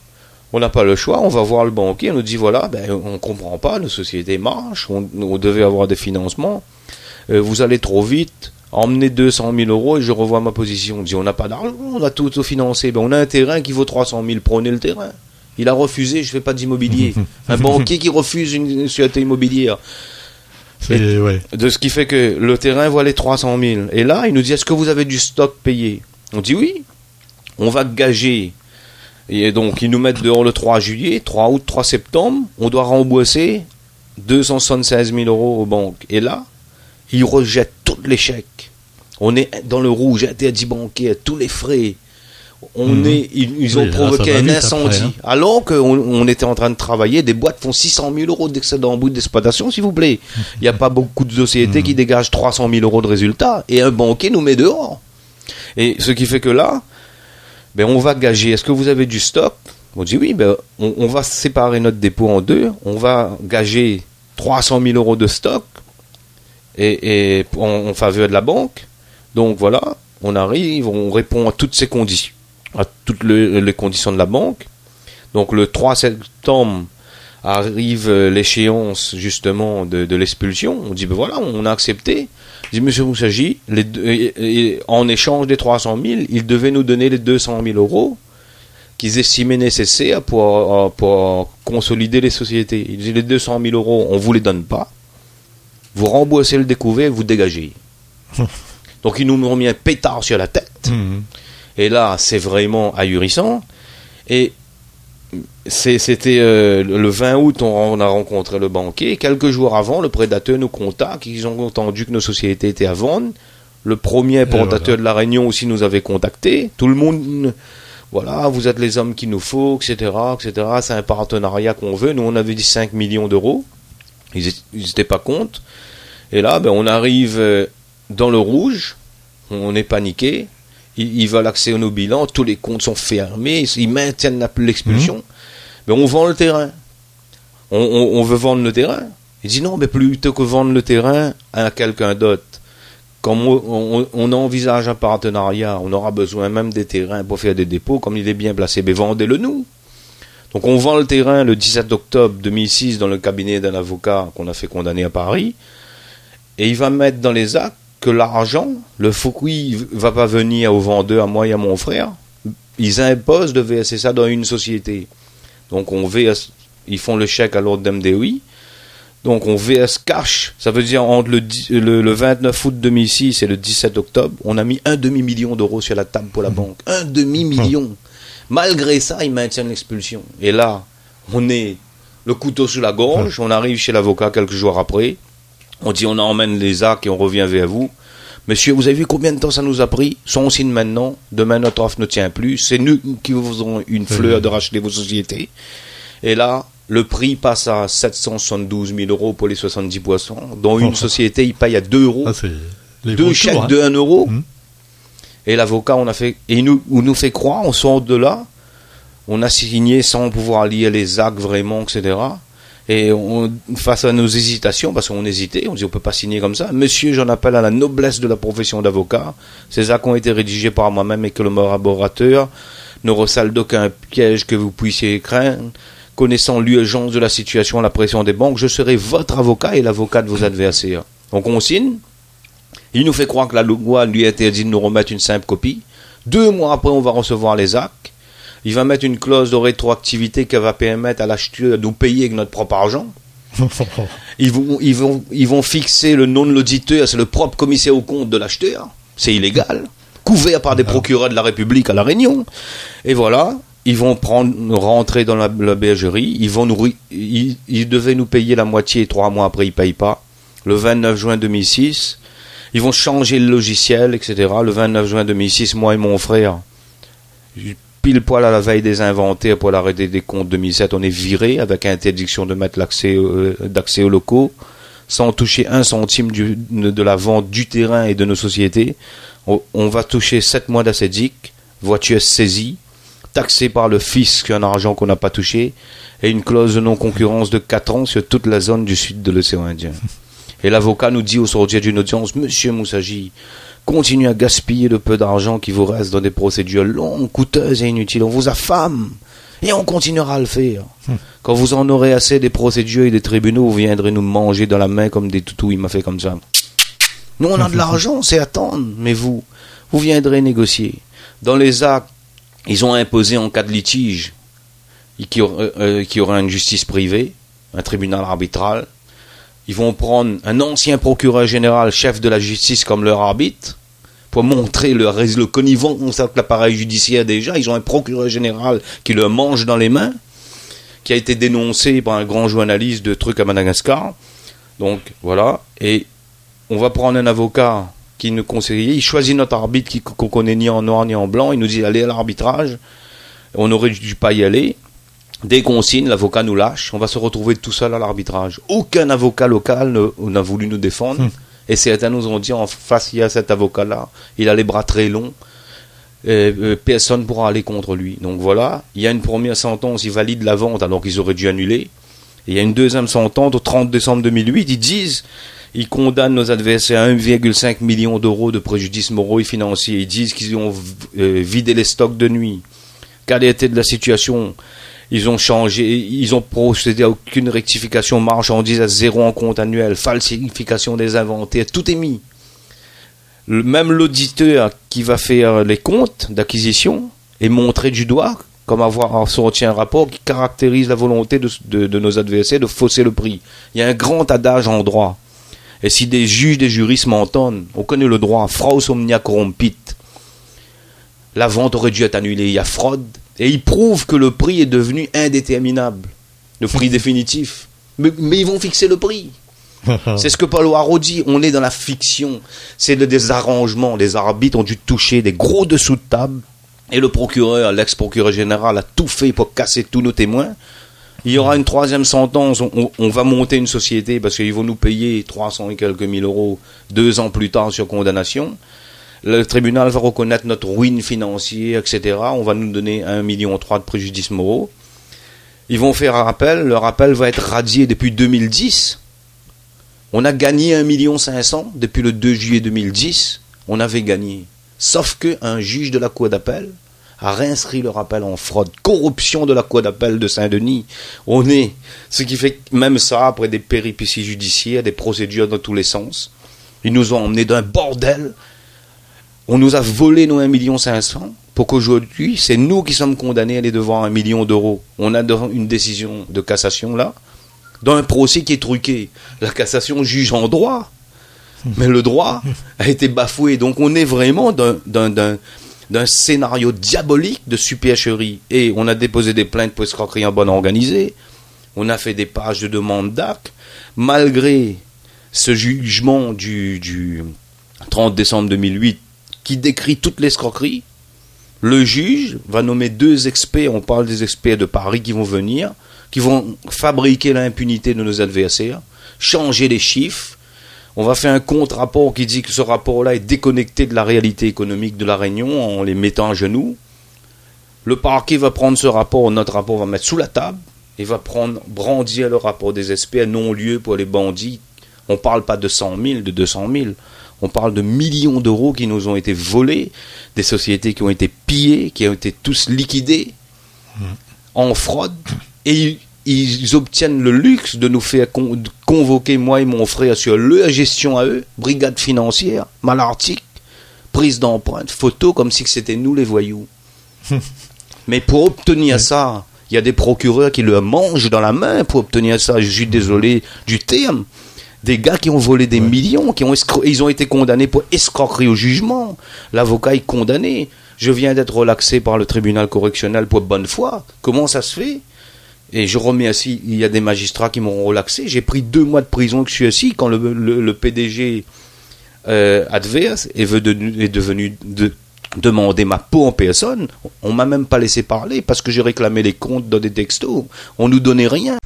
on n'a pas le choix, on va voir le banquier, on nous dit voilà, ben, on comprend pas, nos sociétés marchent, on, on devait avoir des financements, Euh, vous allez trop vite, emmenez 200 000 euros et je revois ma position. On dit on n'a pas d'argent, on a tout autofinancé, ben, on a un terrain qui vaut 300 000, prenez le terrain. Il a refusé, je fais pas d'immobilier. un banquier qui refuse une société immobilière.
Ouais.
De ce qui fait que le terrain valait 300 000. Et là, il nous dit, est-ce que vous avez du stock payé? On dit oui. On va gager. Et donc, ils nous mettent dehors le 3 juillet, 3 août, 3 septembre. On doit rembourser 276 000 euros aux banques. Et là, ils rejettent tous les chèques. On est dans le rouge, interdit bancaire, tous les frais. on
Mhm.
est, ils, ils ont
Oui,
provoqué un incendie.
après, hein.
Alors qu'on on était en train de travailler, des boîtes font 600 000 euros d'excédent en bout d'exploitation, s'il vous plaît. Il n'y a pas beaucoup de sociétés qui dégagent 300 000 euros de résultats et un banquier nous met dehors. Et ce qui fait que là, ben on va gager. Est-ce que vous avez du stock? On dit oui, ben on, on va séparer notre dépôt en deux. On va gager 300 000 euros de stock et, et en, en faveur de la banque. Donc voilà, on arrive, on répond à toutes ces conditions, à toutes le- les conditions de la banque. Donc le 3 septembre arrive euh, l'échéance justement de, l'expulsion. On dit ben voilà, on a accepté. Je dis Monsieur Moussagi, en échange des 300 000, il devait nous donner les 200 000 euros qu'ils estimaient nécessaires pour, euh, pour consolider les sociétés. Il dit les 200 000 euros, on vous les donne pas. Vous remboursez le découvert, vous dégagez. Donc ils nous ont mis un pétard sur la tête.
Mhm.
Et là, c'est vraiment ahurissant. Et c'était euh, le 20 août, on, on a rencontré le banquier. Quelques jours avant, le prédateur nous contacte. Ils ont entendu que nos sociétés étaient à vendre. Le premier
voilà.
de la Réunion aussi nous avait contacté. Tout le monde, voilà, vous êtes les hommes qu'il nous faut, etc., etc. C'est un partenariat qu'on veut. Nous, on avait dit 5 millions d'euros. Ils n'étaient pas contre. Et là, ben, on arrive euh, dans le rouge. On est paniqué. Ils, ils veulent accès à nos bilans. Tous les comptes sont fermés. Ils maintiennent l'expulsion. Mais on vend le terrain. On, on- on veut vendre le terrain. Il dit non, mais plutôt que vendre le terrain à quelqu'un d'autre, comme on envisage un partenariat, on aura besoin même des terrains pour faire des dépôts, comme il est bien placé, mais vendez-le nous. Donc on vend le terrain le 17 octobre 2006 dans le cabinet d'un avocat qu'on a fait condamner à Paris, et il va mettre dans les actes que l'argent, le Foucault va pas venir au vendeur, à moi et à mon frère, ils imposent de verser ça dans une société. Donc on verse, ils font le chèque à l'ordre d'MDOI, donc on VS cash, ça veut dire entre le, le, le 29 août 2006 et le 17 octobre, on a mis un demi-million d'euros sur la table pour la banque. Un demi-million. Malgré ça, ils maintiennent l'expulsion. Et là, on est le couteau sous la gorge, on arrive chez l'avocat quelques jours après, on dit on emmène les actes et on revient vers vous. Monsieur, vous avez vu combien de temps ça nous a pris? Soit on signe maintenant, demain notre offre ne tient plus, c'est nous qui vous faisons une fleur de racheter vos sociétés. Et là, le prix passe à 772 000 euros pour les 70 poissons, dont une société, il paye à 2 euros,
les
deux chèques
hein.
de 1 euro.
Mhm.
Et l'avocat, on a fait, et il nous, on nous fait croire, on sort de là, on a signé sans pouvoir lire les actes vraiment, etc. Et face à nos hésitations, parce qu'on hésitait, on dit on peut pas signer comme ça. Monsieur, j'en appelle à la noblesse de la profession d'avocat. Ces actes ont été rédigés par moi-même et que le collaborateur ne recèle d'aucun piège que vous puissiez craindre. Connaissant l'urgence de la situation, la pression des banques, je serai votre avocat et l'avocat de vos adversaires. Donc on signe. Il nous fait croire que la loi lui interdit de nous remettre une simple copie. Deux mois après, on va recevoir les actes. Il va mettre une clause de rétroactivité qui va permettre à l'acheteur de nous payer avec notre propre argent. Ils vont, ils vont, ils vont fixer le nom de l'auditeur, c'est le propre commissaire au compte de l'acheteur. C'est illégal. Couvert par des procureurs de la République à La Réunion. Et voilà. Ils vont prendre, rentrer dans la, la bergerie. Ils vont nous, ils, ils devaient nous payer la moitié et trois mois après, ils payent pas. Le 29 juin 2006. Ils vont changer le logiciel, etc. Le 29 juin 2006, moi et mon frère, pile poil à la veille des inventaires pour l'arrêté des comptes 2007, on est viré avec interdiction de mettre l'accès euh, d'accès aux locaux, sans toucher un centime de la vente du terrain et de nos sociétés. On, va toucher sept mois d'acédique, voiture saisie, taxée par le fisc un argent qu'on n'a pas touché, et une clause de non-concurrence de 4 ans sur toute la zone du sud de l'océan Indien. Et l'avocat nous dit au sortir d'une audience, Monsieur Moussagi, continuez à gaspiller le peu d'argent qui vous reste dans des procédures longues, coûteuses et inutiles. On vous affame. Et on continuera à le faire. Quand vous en aurez assez des procédures et des tribunaux, vous viendrez nous manger dans la main comme des toutous. Il m'a fait comme ça. Nous, on a de l'argent, c'est attendre. Mais vous, vous viendrez négocier. Dans les actes, ils ont imposé en cas de litige qu'il y aurait, euh, qu'il y aurait une justice privée, un tribunal arbitral. Ils vont prendre un ancien procureur général, chef de la justice, comme leur arbitre, pour montrer le, rés- le connivence avec l'appareil judiciaire déjà. Ils ont un procureur général qui leur mange dans les mains, qui a été dénoncé par un grand journaliste de trucs à Madagascar. Donc voilà. Et on va prendre un avocat qui nous conseillait. Il choisit notre arbitre qu'on connaît ni en noir ni en blanc. Il nous dit allez à l'arbitrage. On n'aurait dû pas y aller. Dès qu'on signe, l'avocat nous lâche. On va se retrouver tout seul à l'arbitrage. Aucun avocat local ne- n'a voulu nous défendre. Et certains nous ont dit en face, il y a cet avocat-là. Il a les bras très longs. Et, euh, personne pourra aller contre lui. Donc voilà, il y a une première sentence, ils valident la vente alors qu'ils auraient dû annuler. Et il y a une deuxième sentence au 30 décembre 2008, ils disent, ils condamnent nos adversaires à 1,5 million d'euros de préjudices moraux et financiers. Ils disent qu'ils ont euh, vidé les stocks de nuit. Quelle était de la situation? Ils ont changé, ils ont procédé à aucune rectification marchandise à zéro en compte annuel, falsification des inventaires, tout est mis. Même l'auditeur qui va faire les comptes d'acquisition est montré du doigt comme avoir sorti un rapport qui caractérise la volonté de nos adversaires de fausser le prix. Il y a un grand adage en droit. Et si des juges, des juristes m'entendent, on connaît le droit, fraus omnia corrompit. La vente aurait dû être annulée, il y a fraude. Et ils prouvent que le prix est devenu indéterminable. Le prix définitif. Mais, mais ils vont fixer le prix. C'est ce que Paul Haro dit, on est dans la fiction. C'est le- des arrangements. Les arbitres ont dû toucher des gros dessous de table. Et le procureur, l'ex-procureur général, a tout fait pour casser tous nos témoins. Il y aura une troisième sentence. On, on- on va monter une société parce qu'ils vont nous payer 300 et quelques mille euros deux ans plus tard sur condamnation. Le tribunal va reconnaître notre ruine financière, etc. On va nous donner 1,3 million de préjudices moraux. Ils vont faire un rappel. Le rappel va être radié depuis 2010. On a gagné 1,5 million depuis le 2 juillet 2010. On avait gagné. Sauf qu'un juge de la Cour d'appel a réinscrit le rappel en fraude. Corruption de la Cour d'appel de Saint-Denis. On est. Ce qui fait même ça, après des péripéties judiciaires, des procédures dans tous les sens, ils nous ont emmenés d'un bordel. On nous a volé nos 1,5 million pour qu'aujourd'hui, c'est nous qui sommes condamnés à aller devant un million d'euros. On a une décision de cassation là, dans un procès qui est truqué. La cassation juge en droit, mais le droit a été bafoué. Donc on est vraiment d'un- scénario diabolique de supercherie. Et on a déposé des plaintes pour escroquerie en bonne organisée. On a fait des pages de demande d'actes. Malgré ce jugement du, du 30 décembre 2008 décrit toute l'escroquerie, le juge va nommer deux experts, on parle des experts de Paris qui vont venir, qui vont fabriquer l'impunité de nos adversaires, changer les chiffres. On va faire un contre-rapport qui dit que ce rapport-là est déconnecté de la réalité économique de la Réunion en les mettant à genoux. Le parquet va prendre ce rapport, notre rapport va mettre sous la table et va prendre, brandir le rapport des experts non-lieu pour les bandits. On ne parle pas de 100 000, de 200 000. On parle de millions d'euros qui nous ont été volés, des sociétés qui ont été pillées, qui ont été tous liquidées en fraude, et ils, obtiennent le luxe de nous faire con- convoquer, moi et mon frère, sur leur gestion à eux, brigade financière, malartique, prise d'empreinte, photo, comme si c'était nous les voyous. Mais pour obtenir ça, il y a des procureurs qui le mangent dans la main pour obtenir ça. Je suis désolé du terme. Des gars qui ont volé des millions, qui ont ils ont été condamnés pour escroquerie au jugement. L'avocat est condamné. Je viens d'être relaxé par le tribunal correctionnel pour bonne foi. Comment ça se fait? Et je remercie, il y a des magistrats qui m'ont relaxé. J'ai pris deux mois de prison que je suis assis quand le, le- le PDG euh, adverse est, venu- est devenu de, demander ma peau en personne. On m'a même pas laissé parler parce que j'ai réclamé les comptes dans des textos. On nous donnait rien.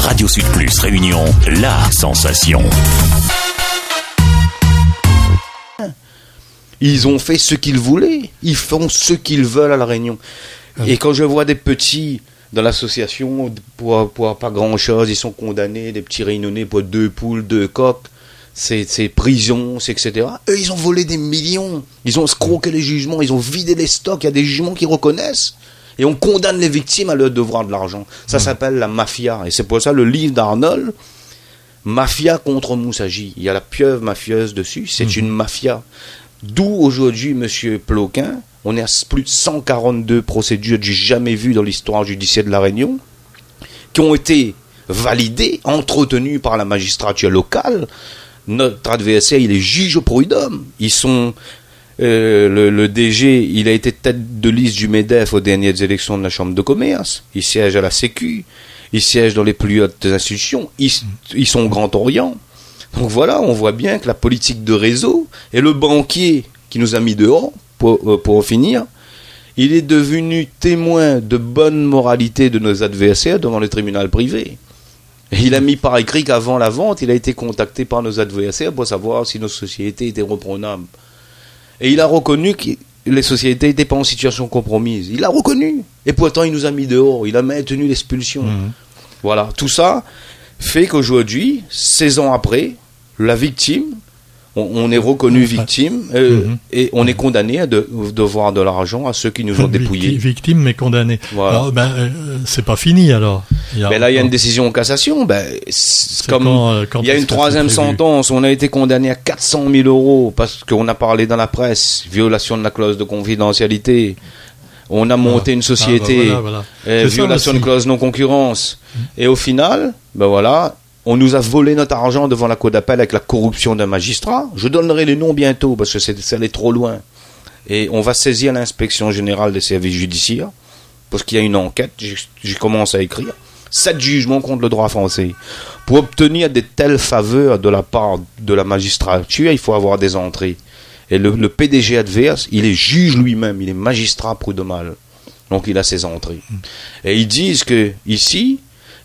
Radio Sud Plus Réunion, la sensation.
Ils ont fait ce qu'ils voulaient. Ils font ce qu'ils veulent à la Réunion. Et quand je vois des petits dans l'association pour, pour pas grand chose, ils sont condamnés, des petits réunionnais pour deux poules, deux coques, c'est c'est prison, c'est etc. Eux, ils ont volé des millions. Ils ont escroqué les jugements, ils ont vidé les stocks. Il y a des jugements qui reconnaissent. Et on condamne les victimes à leur devoir de l'argent. Ça s'appelle la mafia. Et c'est pour ça le livre d'Arnold, Mafia contre Moussagi. Il y a la pieuvre mafieuse dessus. C'est une mafia. D'où aujourd'hui, Monsieur Ploquin, on est à plus de 142 procédures du jamais vues dans l'histoire judiciaire de la Réunion, qui ont été validées, entretenues par la magistrature locale. Notre adversaire, il est juge au prud'homme. Ils sont euh, le, DG, il a été tête de liste du MEDEF aux dernières élections de la Chambre de commerce. Il siège à la Sécu. ils siègent dans les plus hautes institutions, ils, sont au Grand Orient. Donc voilà, on voit bien que la politique de réseau et le banquier qui nous a mis dehors, pour, euh, en finir, il est devenu témoin de bonne moralité de nos adversaires devant le tribunal privé. Il a mis par écrit qu'avant la vente, il a été contacté par nos adversaires pour savoir si nos sociétés étaient reprenables. Et il a reconnu que les sociétés n'étaient pas en situation compromise. Il l'a reconnu. Et pourtant, il nous a mis dehors. Il a maintenu l'expulsion.
Mhm.
Voilà. Tout ça fait qu'aujourd'hui, 16 ans après, la victime, on, on est reconnu victime euh,
Mhm.
et on est condamné à de- devoir de l'argent à ceux qui nous ont dépouillés.
Victime mais condamné.
Voilà.
Alors, ben, euh, c'est pas fini alors. Il y a
Mais là, il y a une décision en cassation. Ben, comme
quand, euh, quand
il y a une troisième sentence. On a été condamné à 400 000 euros parce qu'on a parlé dans la presse, violation de la clause de confidentialité. On a monté une société,
Ah, bah voilà, voilà.
violation de clause non concurrence. Et au final, ben voilà, on nous a volé notre argent devant la cour d'appel avec la corruption d'un magistrat. Je donnerai les noms bientôt parce que c'est allait trop loin. Et on va saisir l'inspection générale des services judiciaires parce qu'il y a une enquête. J'ai- commencé à écrire sept jugements contre le droit français. Pour obtenir de telles faveurs de la part de la magistrature, il faut avoir des entrées. Et le, le PDG adverse, il est juge lui-même, il est magistrat prud'homal. Donc il a ses entrées. Et ils disent que ici,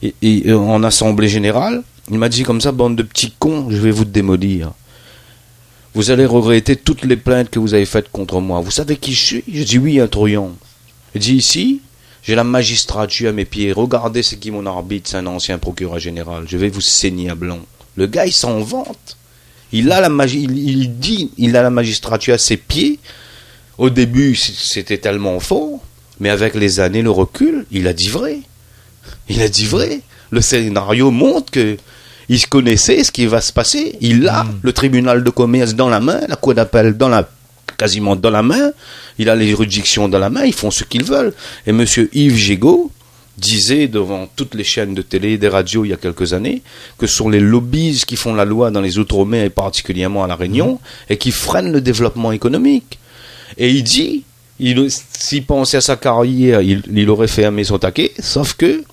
et- et en assemblée générale, il m'a dit comme ça, bande de petits cons, je vais vous démolir. Vous allez regretter toutes les plaintes que vous avez faites contre moi. Vous savez qui je suis? Je dis oui, un truand. Il dit ici, j'ai la magistrature à mes pieds. Regardez c'est qui mon arbitre, c'est un ancien procureur général. Je vais vous saigner à blanc. Le gars, il s'en vante. Il a la magi- il, dit, il a la magistrature à ses pieds. Au début, c'était tellement fort, mais avec les années, le recul, il a dit vrai. Il a dit vrai. Le scénario montre que il connaissait ce qui va se passer. Il a le tribunal de commerce dans la main, la cour d'appel dans la quasiment dans la main. Il a les juridictions dans la main. Ils font ce qu'ils veulent. Et Monsieur Yves Gégaud disait devant toutes les chaînes de télé et des radios il y a quelques années que ce sont les lobbies qui font la loi dans les Outre-mer et particulièrement à La Réunion et qui freinent le développement économique. Et il dit, il, s'il pensait à sa carrière, il, il aurait fermé son taquet, sauf que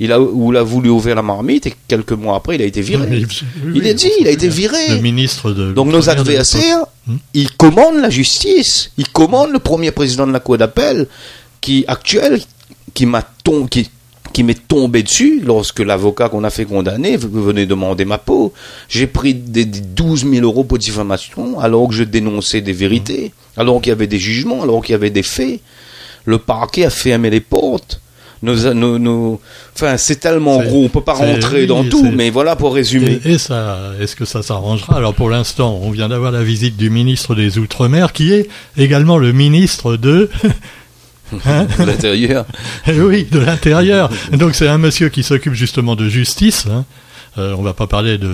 il a, ou il a voulu ouvrir la marmite et quelques mois après, il a été viré.
Oui,
Il est dit, il a été viré.
Le ministre de
Donc nos
de
adversaires,
Hmm.
ils commandent la justice, ils commandent le premier président de la cour d'appel, qui actuel, qui m'a tom- qui, qui m'est tombé dessus lorsque l'avocat qu'on a fait condamner venait demander ma peau. J'ai pris des, des 12 000 euros pour diffamation alors que je dénonçais des vérités, alors qu'il y avait des jugements, alors qu'il y avait des faits. Le parquet a fermé les portes. Nos, nos, nos- Enfin, c'est tellement gros, on peut pas rentrer
oui,
dans tout, mais voilà pour résumer.
Et, et ça, est-ce que ça s'arrangera? Alors pour l'instant, on vient d'avoir la visite du ministre des Outre-mer, qui est également le ministre de, hein
de l'intérieur.
Eh oui, de l'intérieur. Donc c'est un monsieur qui s'occupe justement de justice. Hein. Euh, on va pas parler de,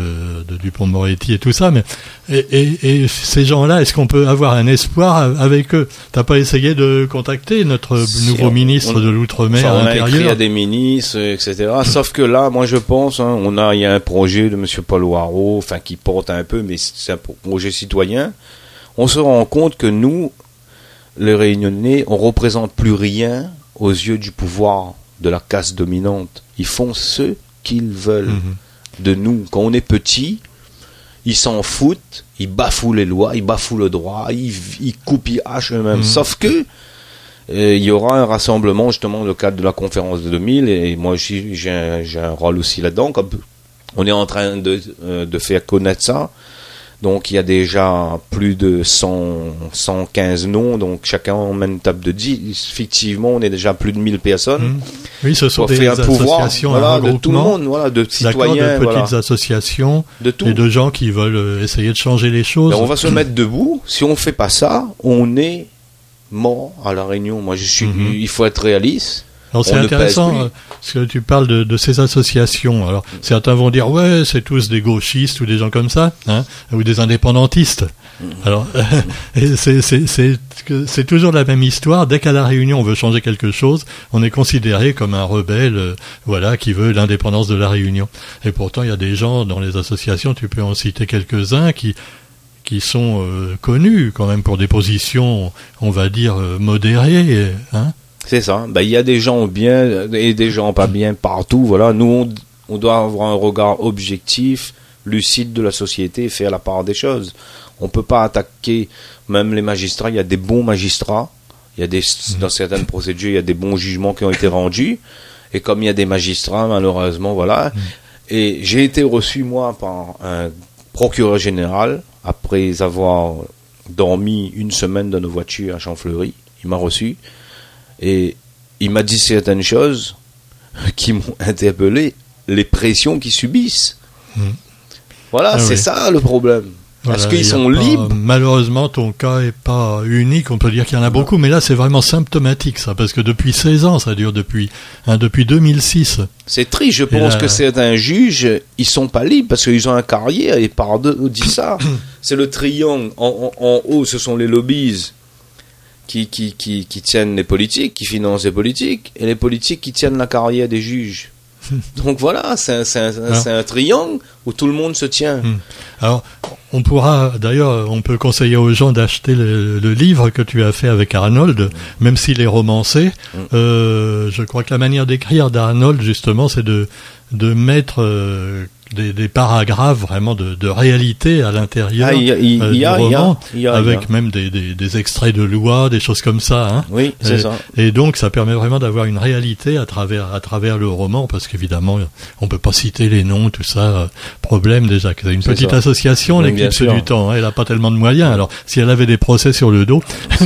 de Dupont-Moretti et tout ça, mais et, et- et ces gens-là, est-ce qu'on peut avoir un espoir avec eux? T'as pas essayé de contacter notre nouveau
on-
ministre
on-
de l'outre-mer
on a écrit à des ministres, etc. Sauf que là, moi, je pense, hein, on a, il y a un projet de Monsieur Paul Waro, enfin, qui porte un peu, mais c'est un projet citoyen. On se rend compte que nous, les Réunionnais, on représente plus rien aux yeux du pouvoir de la caste dominante. Ils font ce qu'ils veulent
Mhm.
De nous. Quand on est petit, ils s'en foutent, ils bafouent les lois, ils bafouent le droit, ils, ils coupent, ils hachent eux-mêmes.
Mhm.
Sauf que euh, il y aura un rassemblement justement dans le cadre de la conférence de 2000 et moi aussi j'ai un, j'ai un rôle aussi là-dedans. On est en train de, euh, de faire connaître ça. Donc il y a déjà plus de 100, 115 noms, donc chacun emmène une table de 10. Effectivement, on est déjà plus de 1000 personnes.
Mhm. Oui, ce sont des
un pouvoir
associations,
voilà, de tout le monde, voilà, de citoyens,
de petites
voilà,
associations
de tout.
et de gens qui veulent euh, essayer de changer les choses.
Ben, on va se mettre debout. Si on fait pas ça, on est mort à la Réunion. Moi, je suis.
Mhm.
Il faut être réaliste.
Alors c'est intéressant parce que tu parles de, de ces associations. Alors certains vont dire ouais c'est tous des gauchistes ou des gens comme ça, hein, ou des indépendantistes.
Mm.
Alors c'est toujours la même histoire. Dès qu'à la Réunion on veut changer quelque chose, on est considéré comme un rebelle, euh, voilà, qui veut l'indépendance de la Réunion. Et pourtant il y a des gens dans les associations, tu peux en citer quelques-uns qui qui sont euh, connus quand même pour des positions, on va dire euh, modérées, hein.
C'est ça. Ben, il y a des gens bien et des gens pas bien partout. Voilà. Nous, on, on doit avoir un regard objectif, lucide de la société et faire la part des choses. On peut pas attaquer même les magistrats. Il y a des bons magistrats. Il y a des, dans certaines procédures, il y a des bons jugements qui ont été rendus. Et comme il y a des magistrats, malheureusement, voilà. Et j'ai été reçu, moi, par un procureur général, après avoir dormi une semaine dans nos voitures à Champfleury. Il m'a reçu. Et il m'a dit certaines choses qui m'ont interpellé. Les pressions qu'ils subissent. Voilà,
Ah
c'est
oui.
ça le problème.
Voilà, y
qu'ils sont
pas-
libres
Malheureusement, ton cas est pas unique. On peut dire qu'il y en a beaucoup, mais là, c'est vraiment symptomatique, ça, parce que depuis 16 ans, ça dure depuis, hein, depuis 2006.
C'est triste, je pense
là-
que certains juges, ils sont pas libres parce qu'ils ont un carrière et par deux, on dit ça. C'est le triangle. En, en- en haut, ce sont les lobbies qui, qui, qui, qui tiennent les politiques, qui financent les politiques, et les politiques qui tiennent la carrière des juges. Donc voilà, c'est un, un-
Ah.
un triangle où tout le monde se tient.
Hmm. Alors, on pourra, d'ailleurs, on peut conseiller aux gens d'acheter le, le livre que tu as fait avec Arnold, même s'il est romancé.
Mm.
Euh, je crois que la manière d'écrire d'Arnold, justement, c'est de, de mettre euh, des, des paragraphes vraiment de, de réalité à l'intérieur
Ah,
euh, du
il y a-
roman,
il y a-
avec
il y a.
même des, des, des extraits de loi, des choses comme ça. Hein.
Oui, c'est ça.
Et donc, ça permet vraiment d'avoir une réalité à travers à travers le roman, parce qu'évidemment, on peut pas citer les noms, tout ça. euh, problème déjà, que c'est une petite
ça.
association, l'éclipse du temps. hein, elle a pas tellement de moyens. Alors, si elle avait des procès sur le dos,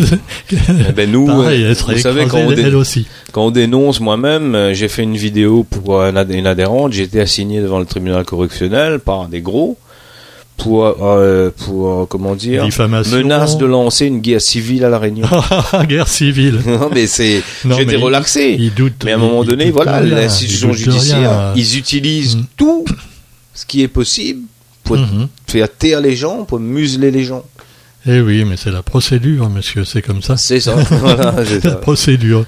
Eh ben, nous,
pareil,
euh,
elle serait
vous savez, quand on
elle aussi.
Quand on dénonce, moi-même, j'ai fait une vidéo pour une adhérente, j'ai été assigné devant le tribunal correctionnel par des gros pour, euh, pour euh, comment dire, menace de lancer une guerre civile à la Réunion.
Guerre civile.
non, mais c'est, j'étais relaxé.
Il doute.
mais à un moment donné, voilà, l'institution judiciaire,
rien.
ils utilisent
Mm.
tout ce qui est possible pour
Mhm.
faire taire les gens, pour museler les gens.
Eh oui, mais c'est la procédure, monsieur, c'est comme ça.
C'est ça. voilà, c'est
la
ça.
procédure.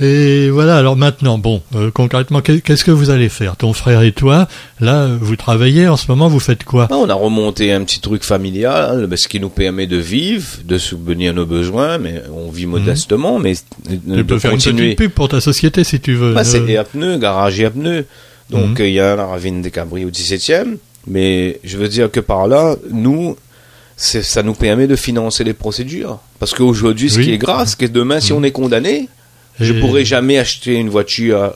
Et voilà, alors maintenant, bon, euh, concrètement, qu'est- qu'est-ce que vous allez faire Ton frère et toi, là, vous travaillez en ce moment, vous faites quoi?
Ah, On a remonté un petit truc familial, ben, ce qui nous permet de vivre, de subvenir nos besoins, mais on vit modestement, mais
Tu
de
peux faire une
continuer.
petite pub pour ta société si tu veux.
Bah, c'est
Euh,
et à pneus, garage et à pneus. Donc
Mhm.
euh, il y a la ravine des Cabris au 17e, mais je veux dire que par là, nous, ça nous permet de financer les procédures. Parce qu'aujourd'hui, ce
Oui.
qui est grave, c'est que demain, si
Mhm.
on est condamné, je pourrais jamais acheter une voiture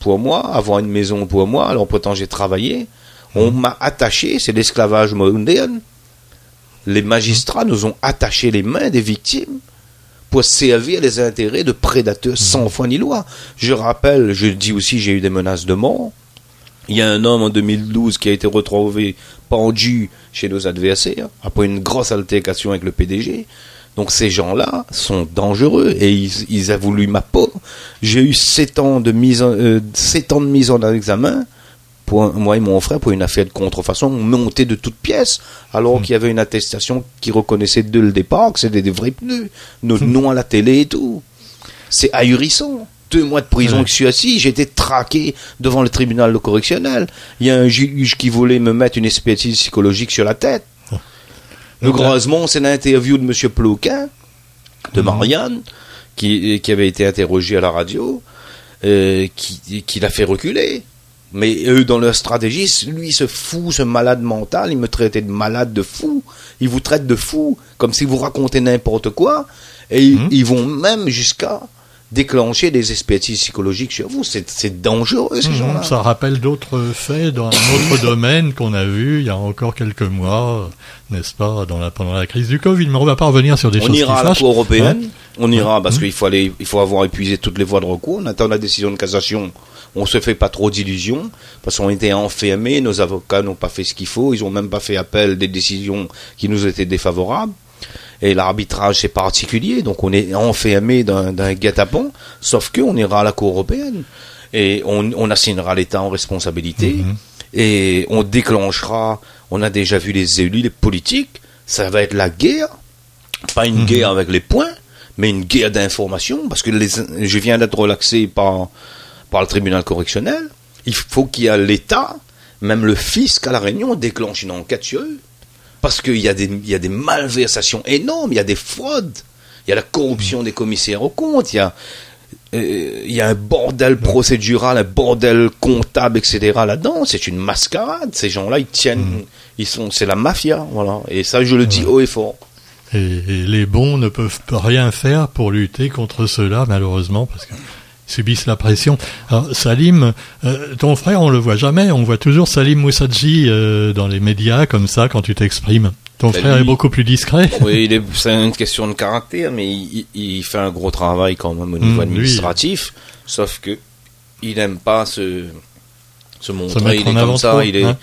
pour moi, avoir une maison pour moi, alors pourtant j'ai travaillé. On
Mhm.
m'a attaché, c'est l'esclavage moderne. Les magistrats nous ont attaché les mains des victimes pour servir les intérêts de prédateurs sans foi ni loi. Je rappelle, je dis aussi, j'ai eu des menaces de mort. Il y a un homme en 2012 qui a été retrouvé pendu chez nos adversaires après une grosse altercation avec le PDG. Donc ces gens-là sont dangereux et ils, ils ont voulu ma peau. J'ai eu sept ans de mise en, euh, sept ans de mise en examen pour un- moi et mon frère pour une affaire de contrefaçon montée de toutes pièces alors qu'il y avait une attestation qui reconnaissait dès le départ que c'était des vrais pneus, nos noms à la télé et tout. C'est ahurissant. Deux mois de prison
Ouais.
que je suis assis, j'ai été traqué devant le tribunal de correctionnel. Il y a un juge qui voulait me mettre une expertise psychologique sur la tête. Croisement, c'est l'interview de Monsieur Ploquin, de Marianne, qui, qui avait été interrogé à la radio, euh, qui, qui l'a fait reculer. Mais eux, dans leur stratégie, lui, ce fou, ce malade mental, il me traitait de malade de fou. Il vous traite de fou, comme si vous racontez n'importe quoi. Et ils,
Mhm.
ils vont même jusqu'à déclencher des expertises psychologiques sur vous. C'est dangereux, ces
Mhm,
gens-là.
Ça rappelle d'autres faits dans un autre domaine qu'on a vu il y a encore quelques mois, n'est-ce pas, dans la, pendant la crise du Covid. Mais on va pas revenir sur des
On
choses
ira
qui
à la. Cour européenne. On ira parce
Mhm.
qu'il faut aller, il faut avoir épuisé toutes les voies de recours. On attend la décision de cassation. On se fait pas trop d'illusions parce qu'on était enfermés. Nos avocats n'ont pas fait ce qu'il faut. Ils ont même pas fait appel des décisions qui nous étaient défavorables. Et l'arbitrage c'est particulier, donc on est enfermé d'un d'un guet-apens. Sauf que on ira à la Cour européenne et on, on assignera l'État en responsabilité
Mhm.
et on déclenchera. On a déjà vu les élus, les politiques. Ça va être la guerre pas une
Mhm.
guerre avec les points, mais une guerre d'information, parce que les, je viens d'être relaxé par, par le tribunal correctionnel. Il faut qu'il y ait l'État, même le fisc à la Réunion, déclenche une enquête sur eux. Parce qu'il y, a des- il y a des malversations énormes, il y a des fraudes, il y a la corruption des commissaires aux comptes, il y a euh, il y a un bordel procédural, un bordel comptable, etc. là-dedans. C'est une mascarade. Ces gens-là, ils tiennent,
Mm.
ils sont, c'est la mafia, voilà. Et ça, je le dis haut et fort.
Et, et les bons ne peuvent rien faire pour lutter contre cela, malheureusement, parce qu'ils subissent la pression. Alors, Salim, euh, ton frère, on le voit jamais. On voit toujours Salim Moussadji euh, dans les médias, comme ça, quand tu t'exprimes. Ton
Bah,
frère
lui-
est beaucoup plus discret.
Oui, il est- c'est une question de caractère, mais il, il- fait un gros travail quand même au niveau
Mm,
administratif. Sauf que il n'aime pas se, se montrer. il est
en
comme ça.
trop,
il est,
hein.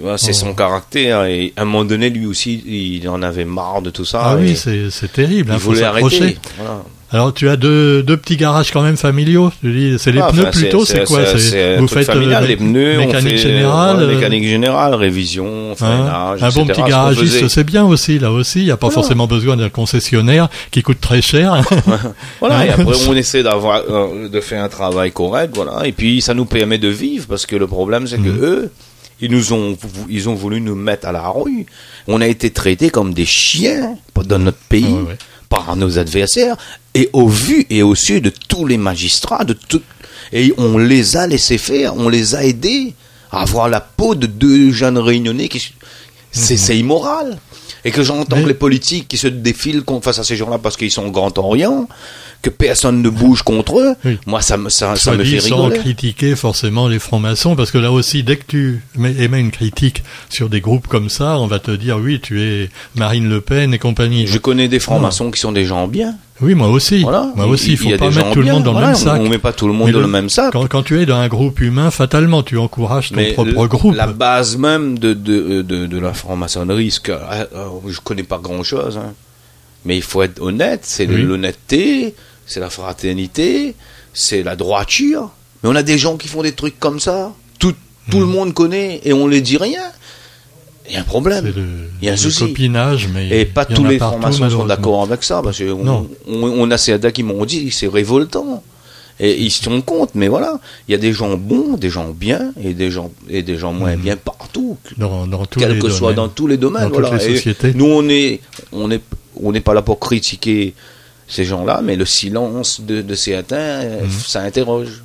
Voilà, c'est
Oh.
son caractère. Et à un moment donné, lui aussi, il en avait marre de tout ça.
Ah, oui, c'est terrible.
il
faut
voulait
s'accrocher.
arrêter. Voilà.
Alors, tu as deux, deux petits garages quand même familiaux. Tu dis, c'est les
Ah,
pneus plutôt, c'est quoi
c'est-
Vous faites
familial,
euh,
les pneus, on
mécanique
fait,
générale. euh,
mécanique générale, révision,
Hein,
freinage,
un bon petit garagiste, c'est bien aussi, là aussi. Il n'y a pas
Voilà.
forcément besoin d'un concessionnaire qui coûte très cher.
Voilà, et
Hein
après on essaie d'avoir euh, de faire un travail correct, voilà, et puis ça nous permet de vivre parce que le problème c'est que
Mhm.
eux, ils nous ont ils ont voulu nous mettre à la rue. On a été traités comme des chiens dans notre pays
Ouais, ouais.
par nos adversaires et au vu et au su de tous les magistrats, de tout et on les a laissés faire, on les a aidés à avoir la peau de deux jeunes réunionnais qui c'est c'est immoral. Et que j'entends.
Mais-
les politiques qui se défilent face à ces gens-là parce qu'ils sont au Grand Orient, que personne ne bouge contre eux,
Oui.
moi ça me, ça, me
dit
fait
sans
rigoler.
critiquer forcément les francs-maçons, parce que là aussi, dès que tu mets- émets une critique sur des groupes comme ça, on va te dire oui, tu es Marine Le Pen et compagnie.
Je connais des francs-maçons qui sont des gens bien.
Oui, moi aussi.
Voilà.
Moi aussi, il faut pas mettre tout le monde dans
voilà,
le même sac.
On met pas tout le monde
Mais
dans
le-
le même sac.
Quand, quand tu es dans un groupe humain, fatalement, tu encourages ton
Mais
propre
le-
groupe.
la base même de, de, de, de la franc-maçonnerie, ce que, euh, euh, je connais pas grand-chose, hein. mais il faut être honnête, c'est
Oui.
l'honnêteté, c'est la fraternité, c'est la droiture. Mais on a des gens qui font des trucs comme ça, tout, tout le monde connaît et on les dit rien. Il y a un problème.
Le,
Il y a un souci.
copinage, mais
Et pas tous les francs-maçons sont d'accord avec ça, parce qu'on on, on a certains qui m'ont dit c'est révoltant. Et ils se rendent compte, mais voilà, il y a des gens bons, des gens bien, et des gens et des gens moins
Mhm.
bien partout,
dans, dans tous
quel
les
que soit
domaines.
dans tous les domaines.
Dans toutes
voilà.
les sociétés.
nous, on est, on est, on n'est pas là pour critiquer ces gens-là, mais le silence de, de certains, euh,
Mhm.
ça interroge.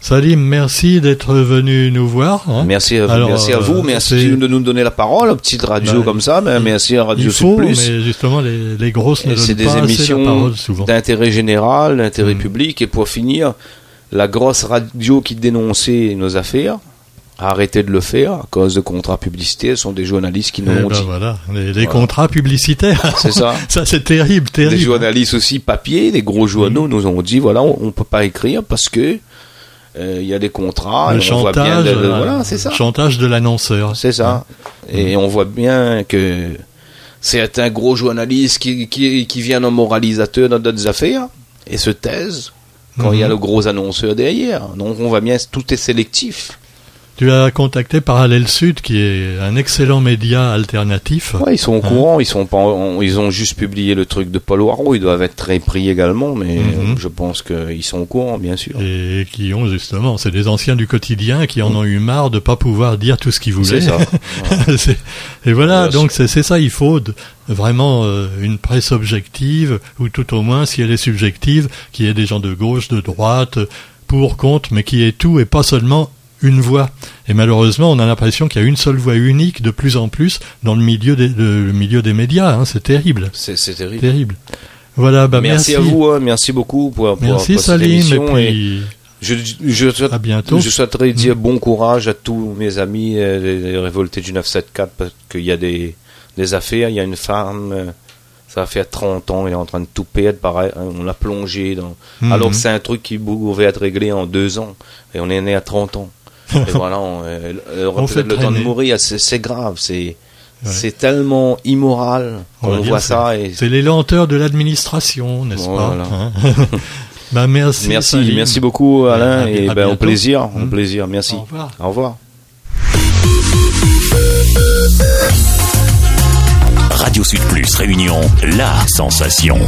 Salim, merci d'être venu nous voir. hein.
Merci à,
Alors,
merci à
euh,
vous, merci
c'est-
de nous donner la parole, petite radio
Bah,
comme ça, mais
il-
merci à Radio
Il faut,
Plus.
mais justement, les, les grosses ne donnent
des
pas
émissions d'intérêt général, d'intérêt
Mm.
public. Et pour finir, la grosse radio qui dénonçait nos affaires a arrêté de le faire à cause de contrats publicitaires. Ce sont des journalistes qui nous
Eh
l'ont
ben
dit.
voilà, les, les
Voilà.
contrats publicitaires.
C'est ça.
ça, c'est terrible,
Des
terrible.
journalistes aussi papier, des gros journaux
Mm.
nous ont dit voilà, on, on peut pas écrire parce que euh, il y a des contrats.
le
voit bien
chantage,
le-
euh,
voilà, c'est ça.
chantage de l'annonceur.
C'est ça. Et on voit bien que certains gros journalistes qui, qui, qui viennent en moralisateur dans d'autres affaires et se taisent quand il y a
Mhm.
le gros annonceur derrière. Donc on voit bien tout est sélectif.
Tu as contacté Parallèle Sud, qui est un excellent média alternatif.
Ouais, ils sont au
Hein.
courant, ils sont pas, ils ont juste publié le truc de Paul Waro, ils doivent être très pris également, mais
Mhm.
je pense qu'ils sont au courant, bien sûr.
Et qui ont justement, c'est des anciens du quotidien qui en ont eu marre de pas pouvoir dire tout ce qu'ils voulaient.
C'est ça.
Et voilà,
Bien
donc c'est c'est ça, il faut de- vraiment euh, une presse objective, ou tout au moins, si elle est subjective, qui est des gens de gauche, de droite, pour, contre, mais qui est tout et pas seulement une voix. Et malheureusement, on a l'impression qu'il y a une seule voix unique de plus en plus dans le milieu des, de- le milieu des médias. hein. c'est terrible,
C'est terrible.
terrible. Voilà, bah
merci,
merci,
à vous, hein, merci beaucoup pour, pour,
Merci
pour cette
Salim, et
émission et
puis
je, je, souhaite-
à bientôt.
Je souhaiterais dire bon courage à tous mes amis euh, les, les révoltés du 974 parce qu'il y a des, des affaires. Il y a une femme, euh, ça va faire 30 ans, elle est en train de tout perdre. Pareil, hein, on l'a plongé dans.
Mhm.
Alors que c'est un truc qui pouvait être réglé en deux ans et on est né à 30 ans. Et voilà, on, euh,
On fait
le temps de mourir. C'est grave, c'est
Ouais.
c'est tellement immoral qu'on voit
c'est-
ça. Et
C'est les lenteurs de l'administration, n'est-ce
Voilà.
pas hein Bah merci.
merci, beaucoup Alain
À- à
et ben, au plaisir, au
Mhm.
plaisir. Merci.
Au revoir.
Au revoir.
Radio Sud Plus Réunion, la sensation.